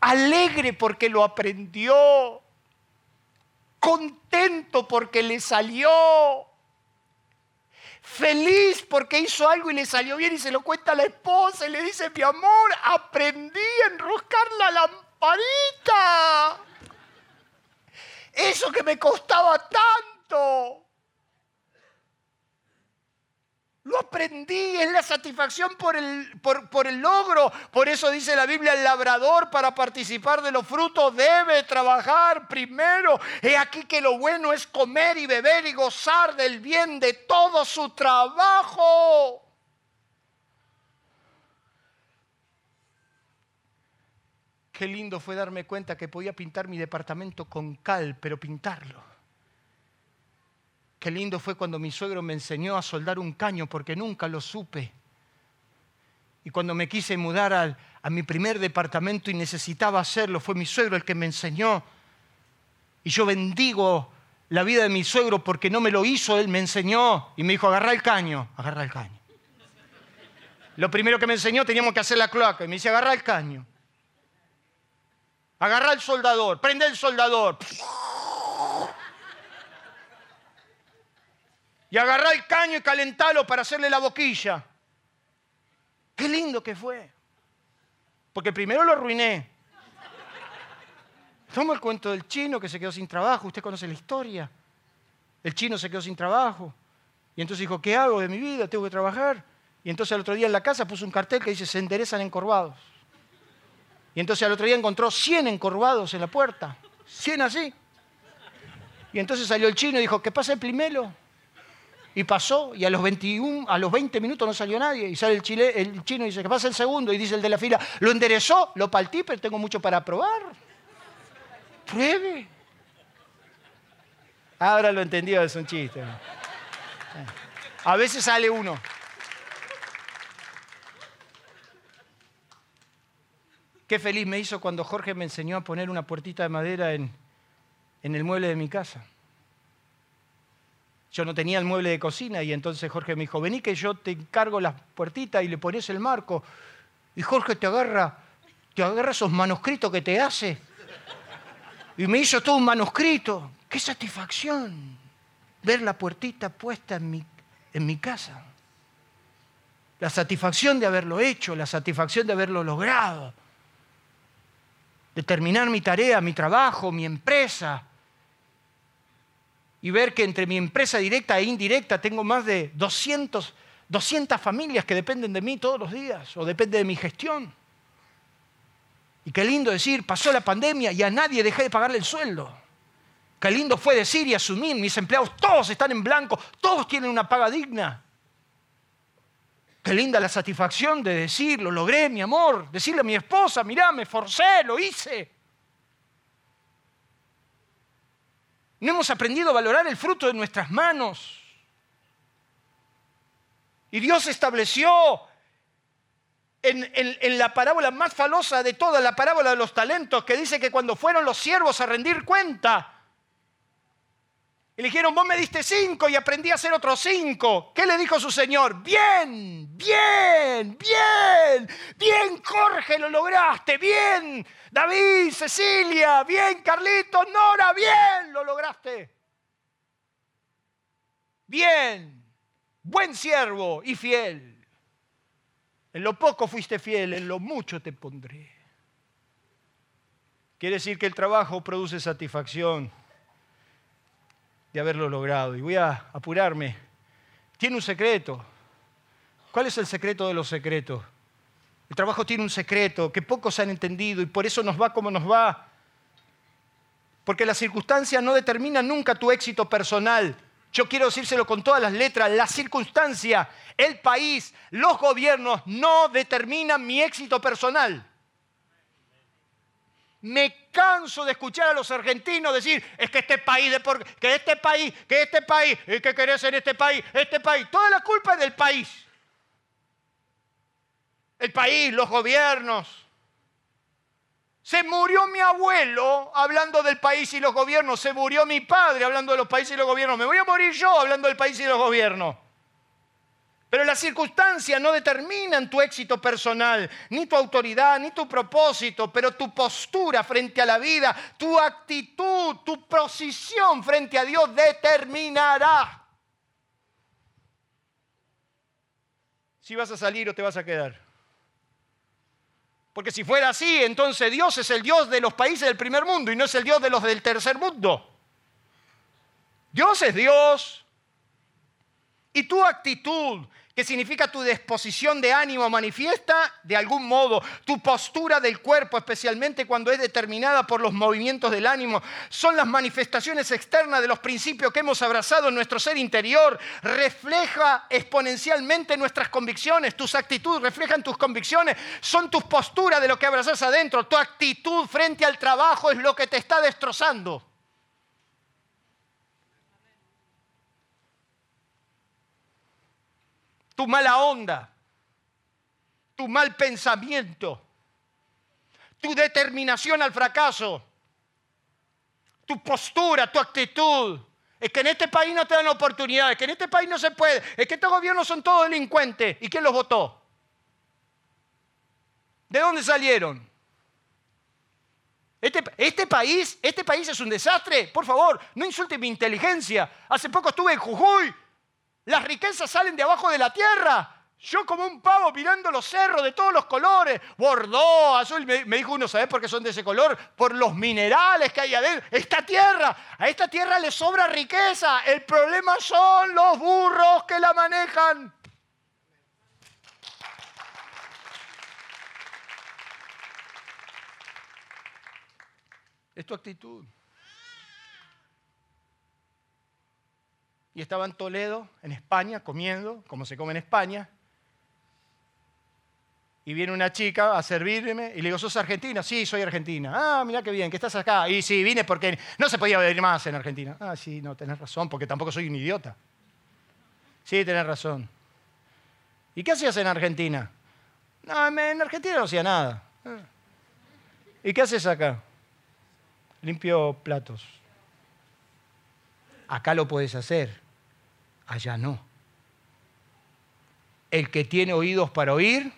alegre porque lo aprendió, contento porque le salió, feliz porque hizo algo y le salió bien y se lo cuenta a la esposa y le dice, mi amor, aprendí a enroscar la lamparita. Eso que me costaba tanto. Lo aprendí, es la satisfacción por el, por, el, logro. Por eso dice la Biblia, el labrador para participar de los frutos debe trabajar primero. He aquí que lo bueno es comer y beber y gozar del bien de todo su trabajo. Qué lindo fue darme cuenta que podía pintar mi departamento con cal, pero pintarlo. Lindo fue cuando mi suegro me enseñó a soldar un caño porque nunca lo supe. Y cuando me quise mudar a mi primer departamento y necesitaba hacerlo, fue mi suegro el que me enseñó. Y yo bendigo la vida de mi suegro porque no me lo hizo, él me enseñó y me dijo, agarra el caño, agarra el caño. Lo primero que me enseñó teníamos que hacer la cloaca y me dice, agarra el caño. Agarra el soldador, prende el soldador. Y agarrá el caño y calentalo para hacerle la boquilla. Qué lindo que fue. Porque primero lo arruiné. Toma el cuento del chino que se quedó sin trabajo. Usted conoce la historia. El chino se quedó sin trabajo. Y entonces dijo, ¿qué hago de mi vida? Tengo que trabajar. Y entonces al otro día en la casa puso un cartel que dice, se enderezan encorvados. Y entonces al otro día encontró 100 encorvados en la puerta. 100 así. Y entonces salió el chino y dijo, ¿qué pasa el primero? Y pasó, y a los, 21, a los 20 minutos no salió nadie. Y sale el, chile, el chino y dice, ¿qué pasa el segundo? Y dice el de la fila, lo enderezó, lo partí, pero tengo mucho para probar. Pruebe. Ahora lo entendió, es un chiste. A veces sale uno. Qué feliz me hizo cuando Jorge me enseñó a poner una puertita de madera en, en el mueble de mi casa. Yo no tenía el mueble de cocina y entonces Jorge me dijo, vení que yo te encargo las puertitas y le pones el marco. Y Jorge te agarra, te agarra esos manuscritos que te hace. Y me hizo todo un manuscrito. Qué satisfacción ver la puertita puesta en mi, en mi casa. La satisfacción de haberlo hecho, la satisfacción de haberlo logrado. de terminar mi tarea, mi trabajo, mi empresa. Y ver que entre mi empresa directa e indirecta tengo más de 200, 200 familias que dependen de mí todos los días o dependen de mi gestión. Y qué lindo decir, pasó la pandemia y a nadie dejé de pagarle el sueldo. Qué lindo fue decir y asumir, mis empleados todos están en blanco, todos tienen una paga digna. Qué linda la satisfacción de decir, lo logré, mi amor, decirle a mi esposa, mirá, me forcé, lo hice. No hemos aprendido a valorar el fruto de nuestras manos. Y Dios estableció en, la parábola más falosa de toda, la parábola de los talentos, que dice que cuando fueron los siervos a rendir cuenta, y le dijeron, vos me diste cinco y aprendí a hacer otros cinco. ¿Qué le dijo su señor? Bien, bien, bien, bien, Jorge, lo lograste, bien, David, Cecilia, bien, Carlitos, Nora, bien, lo lograste. Bien, buen siervo y fiel. En lo poco fuiste fiel, en lo mucho te pondré. Quiere decir que el trabajo produce satisfacción de haberlo logrado. Y voy a apurarme. Tiene un secreto. ¿Cuál es el secreto de los secretos? El trabajo tiene un secreto que pocos han entendido y por eso nos va como nos va. Porque las circunstancias no determinan nunca tu éxito personal. Yo quiero decírselo con todas las letras. La circunstancia, el país, los gobiernos no determinan mi éxito personal. Me canso de escuchar a los argentinos decir, es que este país, de por, que este país, que este país, y que querés en este país, este país. Toda la culpa es del país. El país, los gobiernos. Se murió mi abuelo hablando del país y los gobiernos. Se murió mi padre hablando de los países y los gobiernos. Me voy a morir yo hablando del país y los gobiernos. Pero las circunstancias no determinan tu éxito personal, ni tu autoridad, ni tu propósito, pero tu postura frente a la vida, tu actitud, tu posición frente a Dios determinará si vas a salir o te vas a quedar. Porque si fuera así, entonces Dios es el Dios de los países del primer mundo y no es el Dios de los del tercer mundo. Dios es Dios. Y tu actitud, que significa tu disposición de ánimo, manifiesta de algún modo tu postura del cuerpo, especialmente cuando es determinada por los movimientos del ánimo. Son las manifestaciones externas de los principios que hemos abrazado en nuestro ser interior. Refleja exponencialmente nuestras convicciones, tus actitudes reflejan tus convicciones, son tus posturas de lo que abrazas adentro. Tu actitud frente al trabajo es lo que te está destrozando. Tu mala onda, tu mal pensamiento, tu determinación al fracaso, tu postura, tu actitud. Es que en este país no te dan oportunidades, que en este país no se puede, es que estos gobiernos son todos delincuentes. ¿Y quién los votó? ¿De dónde salieron? Este, este, país, este país es un desastre. Por favor, no insulte mi inteligencia. Hace poco estuve en Jujuy las riquezas salen de abajo de la tierra. Yo como un pavo mirando los cerros de todos los colores, bordó, azul, me, dijo uno, ¿sabes por qué son de ese color? Por los minerales que hay adentro. Esta tierra, a esta tierra le sobra riqueza. El problema son los burros que la manejan. Es tu actitud. Y estaba en Toledo, en España, comiendo, como se come en España. Y viene una chica a servirme y le digo, ¿sos argentina? Sí, soy argentina. Ah, mira qué bien, que estás acá. Y sí, vine porque no se podía venir más en Argentina. Ah, sí, no, tenés razón, porque tampoco soy un idiota. Sí, tenés razón. ¿Y qué hacías en Argentina? No, en Argentina no hacía nada. ¿Y qué haces acá? Limpio platos. Acá lo puedes hacer allá no. El que tiene oídos para oír.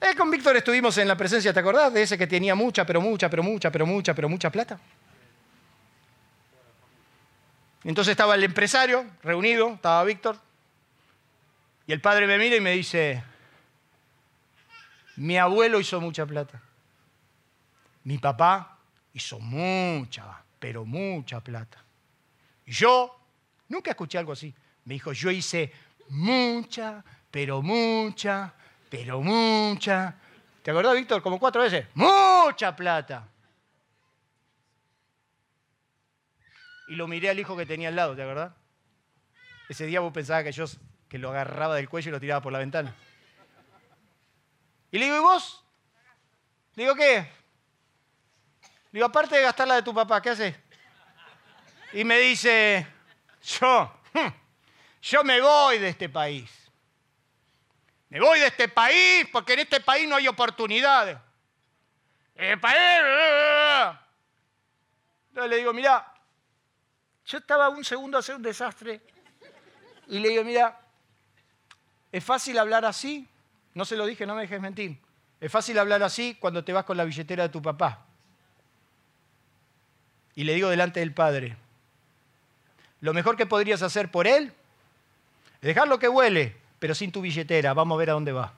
Eh, con Víctor estuvimos en la presencia, ¿te acordás? De ese que tenía mucha, pero mucha, pero mucha, pero mucha, pero mucha plata. Entonces estaba el empresario reunido, estaba Víctor, y el padre me mira y me dice, Mi abuelo hizo mucha plata. Mi papá hizo mucha, pero mucha plata. Yo nunca escuché algo así. Me dijo, yo hice mucha, pero mucha, pero mucha. ¿Te acordás, Víctor? Como cuatro veces. Mucha plata. Y lo miré al hijo que tenía al lado, ¿te acordás? Ese día vos pensabas que yo que lo agarraba del cuello y lo tiraba por la ventana. Y le digo, ¿y vos? Le digo, ¿qué? Le digo, aparte de gastar la de tu papá, ¿qué haces? Y me dice, yo, hm, yo me voy de este país. Me voy de este país porque en este país no hay oportunidades. El país... Entonces le digo, mira, yo estaba un segundo a hacer un desastre y le digo, mira, es fácil hablar así, no se lo dije, no me dejes mentir. Es fácil hablar así cuando te vas con la billetera de tu papá. Y le digo delante del Padre, lo mejor que podrías hacer por él es dejarlo que huele, pero sin tu billetera, vamos a ver a dónde va.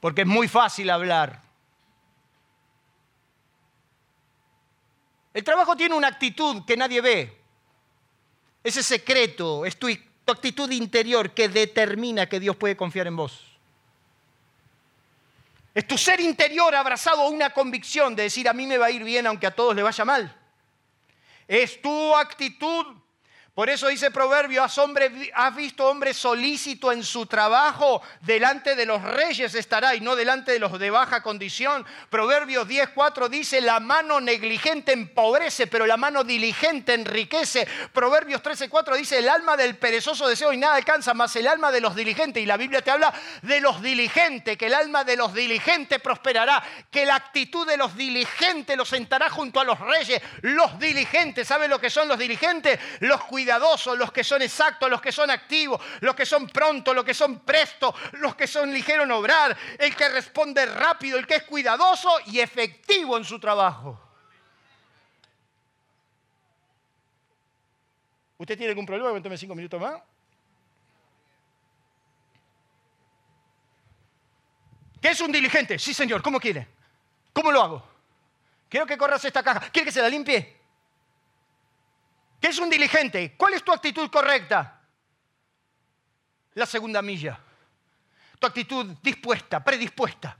Porque es muy fácil hablar. El trabajo tiene una actitud que nadie ve. Ese secreto, es tu, tu actitud interior que determina que Dios puede confiar en vos. Es tu ser interior abrazado a una convicción de decir a mí me va a ir bien aunque a todos le vaya mal. Es tu actitud por eso dice Proverbio, has, visto hombre solícito en su trabajo, delante de los reyes estará y no delante de los de baja condición. Proverbios 10.4 dice, la mano negligente empobrece, pero la mano diligente enriquece. Proverbios 13.4 dice, el alma del perezoso deseo y nada alcanza, más el alma de los diligentes. Y la Biblia te habla de los diligentes, que el alma de los diligentes prosperará, que la actitud de los diligentes los sentará junto a los reyes. Los diligentes, ¿saben lo que son los diligentes? Los cuidadores los que son exactos, los que son activos, los que son prontos, los que son prestos, los que son ligeros en obrar, el que responde rápido, el que es cuidadoso y efectivo en su trabajo. ¿Usted tiene algún problema? Cuéntame cinco minutos más. ¿Qué es un diligente? Sí, señor. ¿Cómo quiere? ¿Cómo lo hago? Quiero que corras esta caja. ¿Quiere que se la limpie? ¿Qué es un diligente? ¿Cuál es tu actitud correcta? La segunda milla. Tu actitud dispuesta, predispuesta.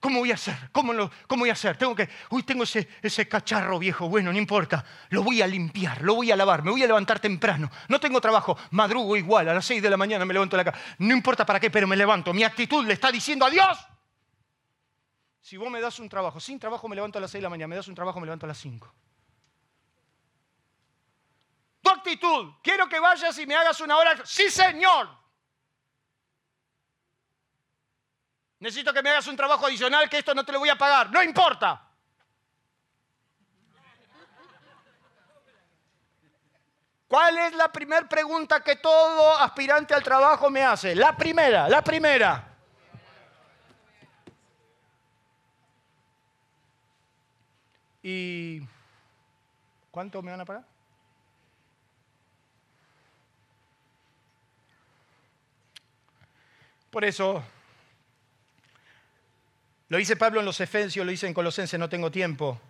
¿Cómo voy a hacer? ¿Cómo, lo, cómo voy a hacer? Tengo que, uy, tengo ese, ese cacharro viejo, bueno, no importa. Lo voy a limpiar, lo voy a lavar, me voy a levantar temprano. No tengo trabajo, madrugo igual, a las 6 de la mañana me levanto la cama. No importa para qué, pero me levanto. Mi actitud le está diciendo a Dios. Si vos me das un trabajo, sin trabajo me levanto a las 6 de la mañana, me das un trabajo me levanto a las 5. Quiero que vayas y me hagas una hora. Sí, Señor. Necesito que me hagas un trabajo adicional que esto no te lo voy a pagar. No importa. ¿Cuál es la primera pregunta que todo aspirante al trabajo me hace? La primera, la primera. ¿Y cuánto me van a pagar? Por eso, lo dice Pablo en los Efesios, lo dice en Colosenses, no tengo tiempo.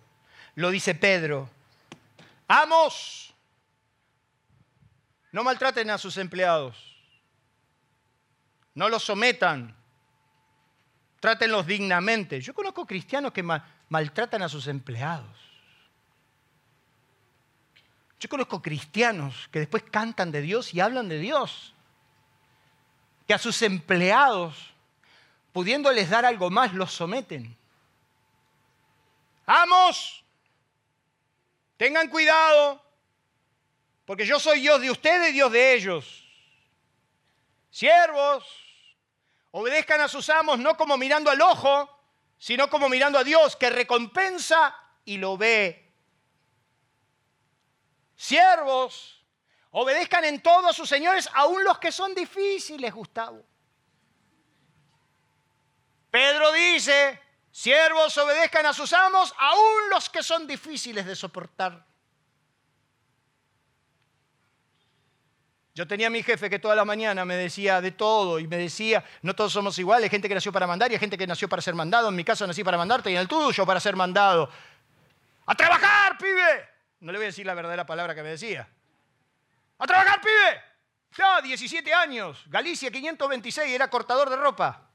Lo dice Pedro. Amos, no maltraten a sus empleados. No los sometan. Trátenlos dignamente. Yo conozco cristianos que maltratan a sus empleados. Yo conozco cristianos que después cantan de Dios y hablan de Dios que a sus empleados, pudiéndoles dar algo más, los someten. Amos, tengan cuidado, porque yo soy Dios de ustedes y Dios de ellos. Siervos, obedezcan a sus amos no como mirando al ojo, sino como mirando a Dios, que recompensa y lo ve. Siervos, Obedezcan en todo a sus señores, aun los que son difíciles, Gustavo. Pedro dice, siervos obedezcan a sus amos, aun los que son difíciles de soportar. Yo tenía a mi jefe que toda la mañana me decía de todo y me decía, no todos somos iguales, gente que nació para mandar y hay gente que nació para ser mandado. En mi caso nací para mandarte y en el tuyo para ser mandado. ¡A trabajar, pibe! No le voy a decir la verdadera palabra que me decía. ¡A trabajar, pibe! Ya, 17 años, Galicia 526, era cortador de ropa.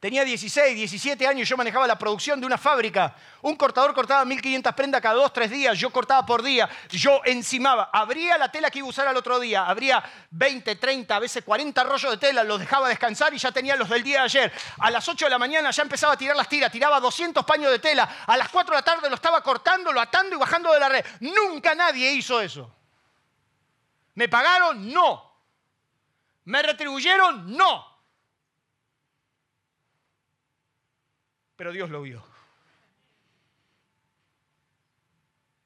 Tenía 16, 17 años yo manejaba la producción de una fábrica. Un cortador cortaba 1500 prendas cada dos, tres días. Yo cortaba por día. Yo encimaba. Abría la tela que iba a usar al otro día. Abría 20, 30, a veces 40 rollos de tela. Los dejaba descansar y ya tenía los del día de ayer. A las 8 de la mañana ya empezaba a tirar las tiras. Tiraba 200 paños de tela. A las 4 de la tarde lo estaba cortando, lo atando y bajando de la red. Nunca nadie hizo eso. ¿Me pagaron? No. ¿Me retribuyeron? No. pero Dios lo vio.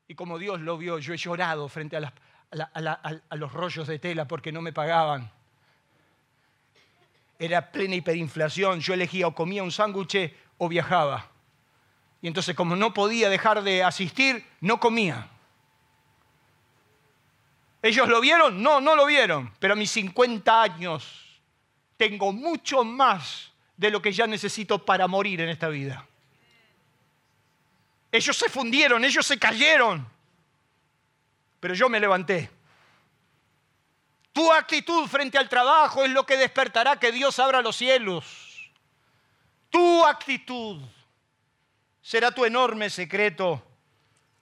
Y como Dios lo vio, yo he llorado frente a, los rollos de tela porque no me pagaban. Era plena hiperinflación, yo elegía o comía un sándwich o viajaba. Y entonces como no podía dejar de asistir, no comía. ¿Ellos lo vieron? No, no lo vieron. Pero a mis 50 años tengo mucho más de lo que ya necesito para morir en esta vida. Ellos se fundieron, ellos se cayeron, pero yo me levanté. Tu actitud frente al trabajo es lo que despertará que Dios abra los cielos. Tu actitud será tu enorme secreto.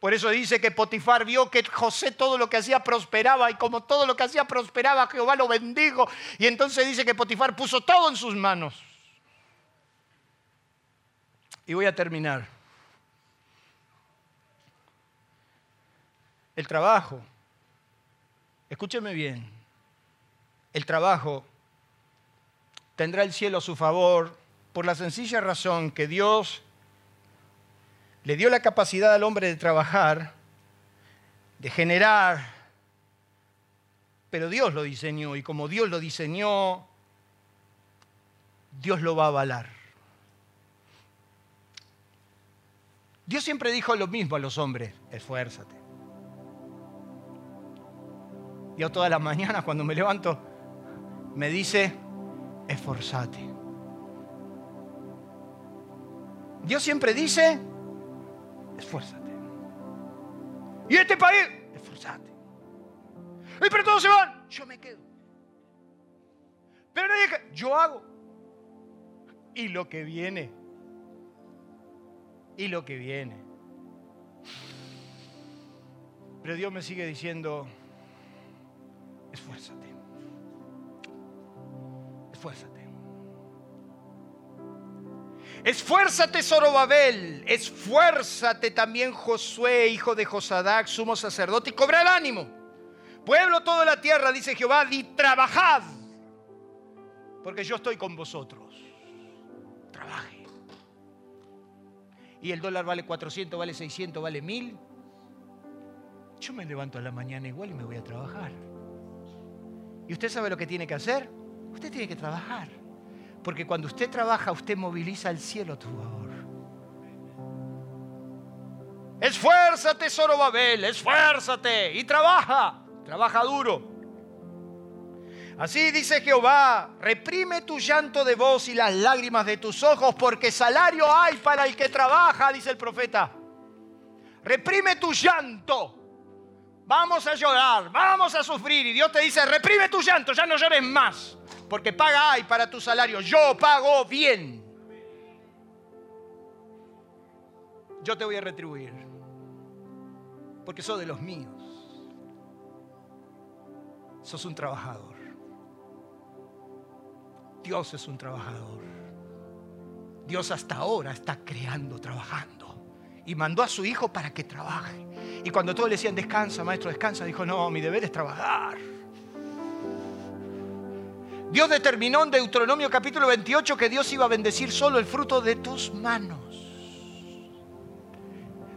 Por eso dice que Potifar vio que José todo lo que hacía prosperaba y como todo lo que hacía prosperaba, Jehová lo bendijo. Y entonces dice que Potifar puso todo en sus manos. Y voy a terminar. El trabajo, escúcheme bien, el trabajo tendrá el cielo a su favor por la sencilla razón que Dios le dio la capacidad al hombre de trabajar, de generar, pero Dios lo diseñó y como Dios lo diseñó, Dios lo va a avalar. Dios siempre dijo lo mismo a los hombres, esfuérzate. Yo todas las mañanas cuando me levanto me dice, esforzate. Dios siempre dice, esfuérzate. ¿Y este país? Esforzate. ¿Y pero todos se van? Yo me quedo. Pero nadie que... Yo hago. Y lo que viene y lo que viene. Pero Dios me sigue diciendo, esfuérzate, esfuérzate. Esfuérzate, Zorobabel, esfuérzate también Josué, hijo de Josadac, sumo sacerdote, y cobra el ánimo. Pueblo toda la tierra, dice Jehová, y trabajad, porque yo estoy con vosotros. Trabaje y el dólar vale 400, vale 600, vale 1000, yo me levanto a la mañana igual y me voy a trabajar. ¿Y usted sabe lo que tiene que hacer? Usted tiene que trabajar. Porque cuando usted trabaja, usted moviliza el cielo a tu favor. Esfuérzate, Babel, esfuérzate y trabaja. Trabaja duro. Así dice Jehová, reprime tu llanto de voz y las lágrimas de tus ojos, porque salario hay para el que trabaja, dice el profeta. Reprime tu llanto. Vamos a llorar, vamos a sufrir. Y Dios te dice, reprime tu llanto, ya no llores más, porque paga hay para tu salario. Yo pago bien. Yo te voy a retribuir, porque sos de los míos. Sos un trabajador. Dios es un trabajador. Dios hasta ahora está creando, trabajando. Y mandó a su hijo para que trabaje. Y cuando todos le decían, descansa, maestro, descansa, dijo, no, mi deber es trabajar. Dios determinó en Deuteronomio capítulo 28 que Dios iba a bendecir solo el fruto de tus manos.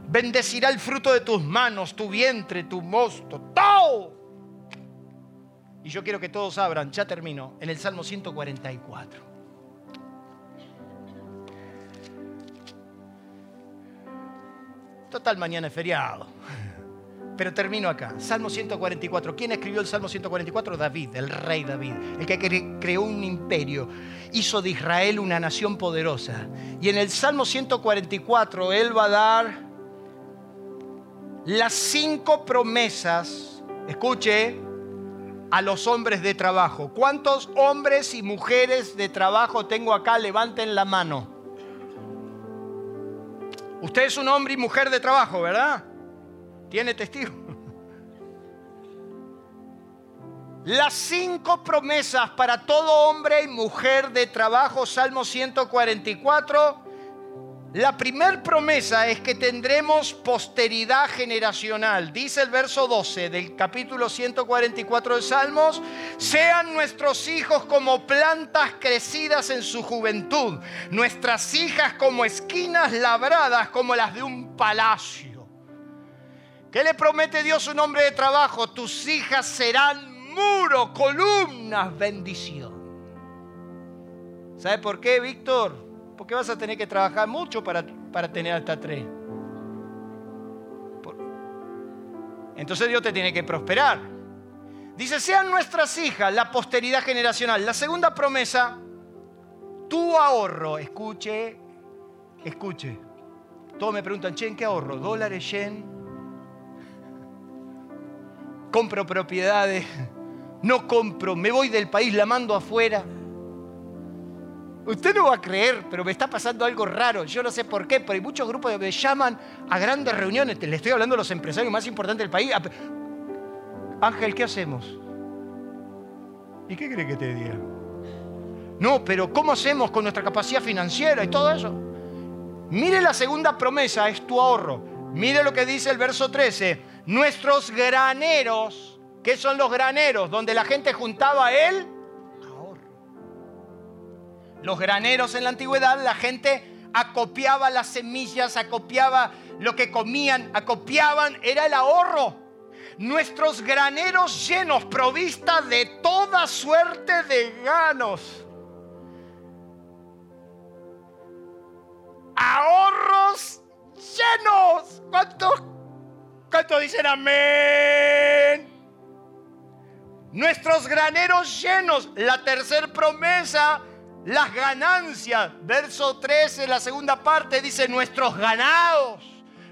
Bendecirá el fruto de tus manos, tu vientre, tu mosto, todo y yo quiero que todos abran, ya termino, en el Salmo 144. Total, mañana es feriado. Pero termino acá. Salmo 144. ¿Quién escribió el Salmo 144? David, el rey David, el que creó un imperio. Hizo de Israel una nación poderosa. Y en el Salmo 144 él va a dar las cinco promesas, escuche, a los hombres de trabajo. ¿Cuántos hombres y mujeres de trabajo tengo acá? Levanten la mano. Usted es un hombre y mujer de trabajo, ¿verdad? Tiene testigo. Las cinco promesas para todo hombre y mujer de trabajo, Salmo 144, la primer promesa es que tendremos posteridad generacional. Dice el verso 12 del capítulo 144 de Salmos, sean nuestros hijos como plantas crecidas en su juventud, nuestras hijas como esquinas labradas como las de un palacio. ¿Qué le promete Dios un hombre de trabajo? Tus hijas serán muro, columnas, bendición. ¿Sabe por qué, Víctor? porque vas a tener que trabajar mucho para, para tener hasta tres. Entonces Dios te tiene que prosperar. Dice, sean nuestras hijas la posteridad generacional. La segunda promesa, tu ahorro, escuche, escuche. Todos me preguntan, che, ¿en qué ahorro? ¿Dólares, yen? Compro propiedades, no compro, me voy del país, la mando afuera. Usted no va a creer, pero me está pasando algo raro. Yo no sé por qué, pero hay muchos grupos que me llaman a grandes reuniones. Le estoy hablando a los empresarios más importantes del país. Ángel, ¿qué hacemos? ¿Y qué cree que te diga? No, pero ¿cómo hacemos con nuestra capacidad financiera y todo eso? Mire la segunda promesa, es tu ahorro. Mire lo que dice el verso 13. Nuestros graneros, ¿qué son los graneros? Donde la gente juntaba él los graneros en la antigüedad, la gente acopiaba las semillas, acopiaba lo que comían, acopiaban, era el ahorro. Nuestros graneros llenos, provistas de toda suerte de ganos. Ahorros llenos. ¿Cuántos? ¿Cuántos dicen amén? Nuestros graneros llenos. La tercera promesa las ganancias. Verso 13, la segunda parte, dice nuestros ganados.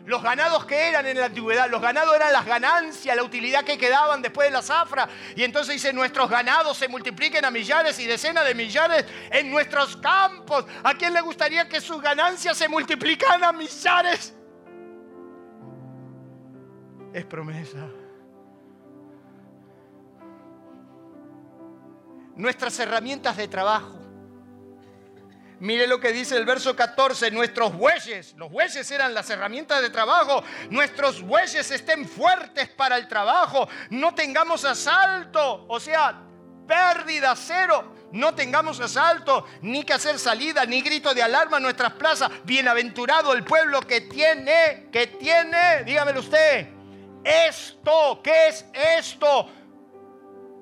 Los ganados que eran en la antigüedad, los ganados eran las ganancias, la utilidad que quedaban después de la zafra. Y entonces dice, nuestros ganados se multipliquen a millares y decenas de millares en nuestros campos. ¿A quién le gustaría que sus ganancias se multiplicaran a millares? Es promesa. Nuestras herramientas de trabajo Mire lo que dice el verso 14, nuestros bueyes, los bueyes eran las herramientas de trabajo, nuestros bueyes estén fuertes para el trabajo, no tengamos asalto, o sea, pérdida cero, no tengamos asalto, ni que hacer salida, ni grito de alarma en nuestras plazas. Bienaventurado el pueblo que tiene, que tiene, dígamelo usted, esto, ¿qué es esto?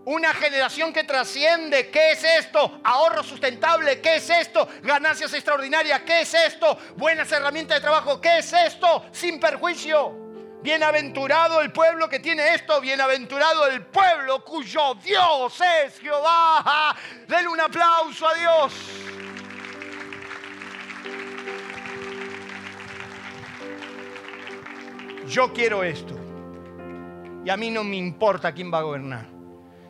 Una generación que trasciende. ¿Qué es esto? Ahorro sustentable. ¿Qué es esto? Ganancias extraordinarias. ¿Qué es esto? Buenas herramientas de trabajo. ¿Qué es esto? Sin perjuicio. Bienaventurado el pueblo que tiene esto, bienaventurado el pueblo cuyo Dios es Jehová. Denle un aplauso a Dios. Yo quiero esto. Y a mí no me importa quién va a gobernar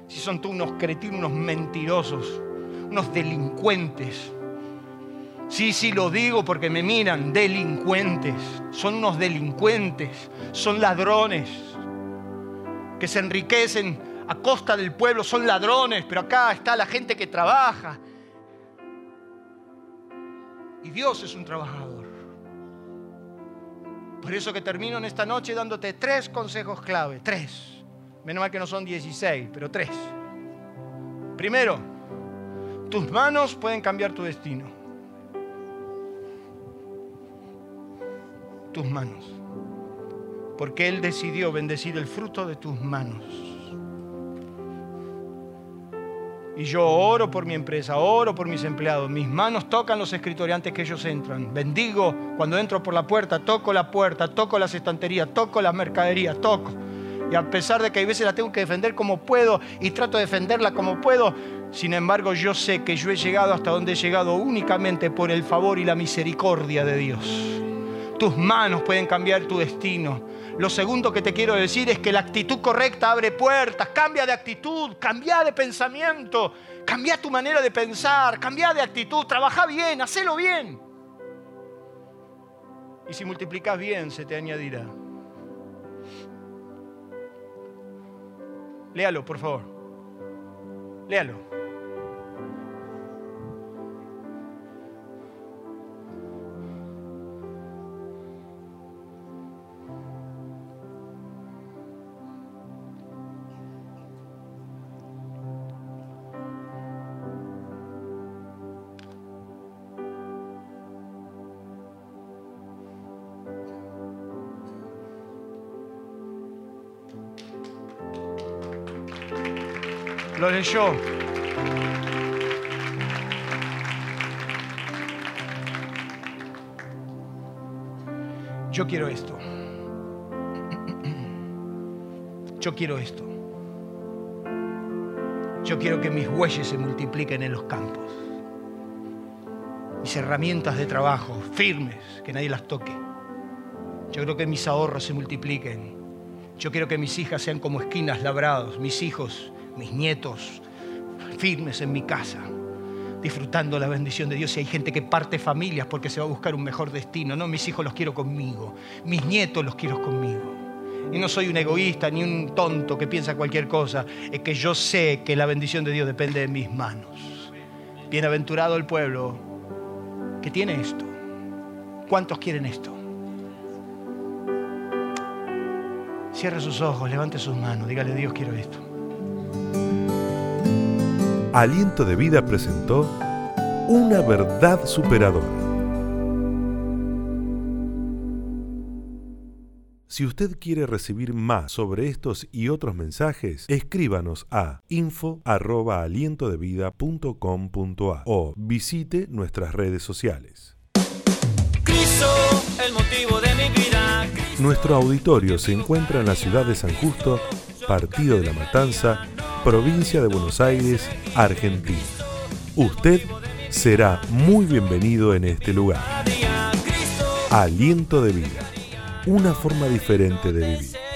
si son tú unos cretinos, unos mentirosos, unos delincuentes. Sí, sí, lo digo porque me miran, delincuentes. Son unos delincuentes, son ladrones que se enriquecen a costa del pueblo, son ladrones, pero acá está la gente que trabaja. Y Dios es un trabajador. Por eso que termino en esta noche dándote tres consejos clave, tres Menos mal que no son 16, pero tres. Primero, tus manos pueden cambiar tu destino. Tus manos. Porque Él decidió bendecir el fruto de tus manos. Y yo oro por mi empresa, oro por mis empleados. Mis manos tocan los escritores antes que ellos entran. Bendigo cuando entro por la puerta, toco la puerta, toco las estanterías, toco las mercaderías, toco Y a pesar de que a veces la tengo que defender como puedo y trato de defenderla como puedo, sin embargo yo sé que yo he llegado hasta donde he llegado únicamente por el favor y la misericordia de Dios. Tus manos pueden cambiar tu destino. Lo segundo que te quiero decir es que la actitud correcta abre puertas. Cambia de actitud, cambia de pensamiento, cambia tu manera de pensar, cambia de actitud, trabaja bien, hacelo bien. Y si multiplicas bien, se te añadirá. Léalo, por favor. Léalo. Lo leyó. Yo quiero esto. Yo quiero esto. Yo quiero que mis bueyes se multipliquen en los campos. Mis herramientas de trabajo firmes, que nadie las toque. Yo quiero que mis ahorros se multipliquen. Yo quiero que mis hijas sean como esquinas labrados, mis hijos mis nietos firmes en mi casa, disfrutando la bendición de Dios. Y hay gente que parte familias porque se va a buscar un mejor destino. No, mis hijos los quiero conmigo, mis nietos los quiero conmigo. Y no soy un egoísta ni un tonto que piensa cualquier cosa. Es que yo sé que la bendición de Dios depende de mis manos. Bienaventurado el pueblo que tiene esto. ¿Cuántos quieren esto? Cierre sus ojos, levante sus manos, dígale Dios quiero esto. Aliento de Vida presentó Una verdad superadora. Si usted quiere recibir más sobre estos y otros mensajes, escríbanos a info@alientodevida.com.a o visite nuestras redes sociales. el motivo de mi vida. Nuestro auditorio se encuentra en la ciudad de San Justo, Partido de la Matanza, provincia de Buenos Aires, Argentina. Usted será muy bienvenido en este lugar. Aliento de vida, una forma diferente de vivir.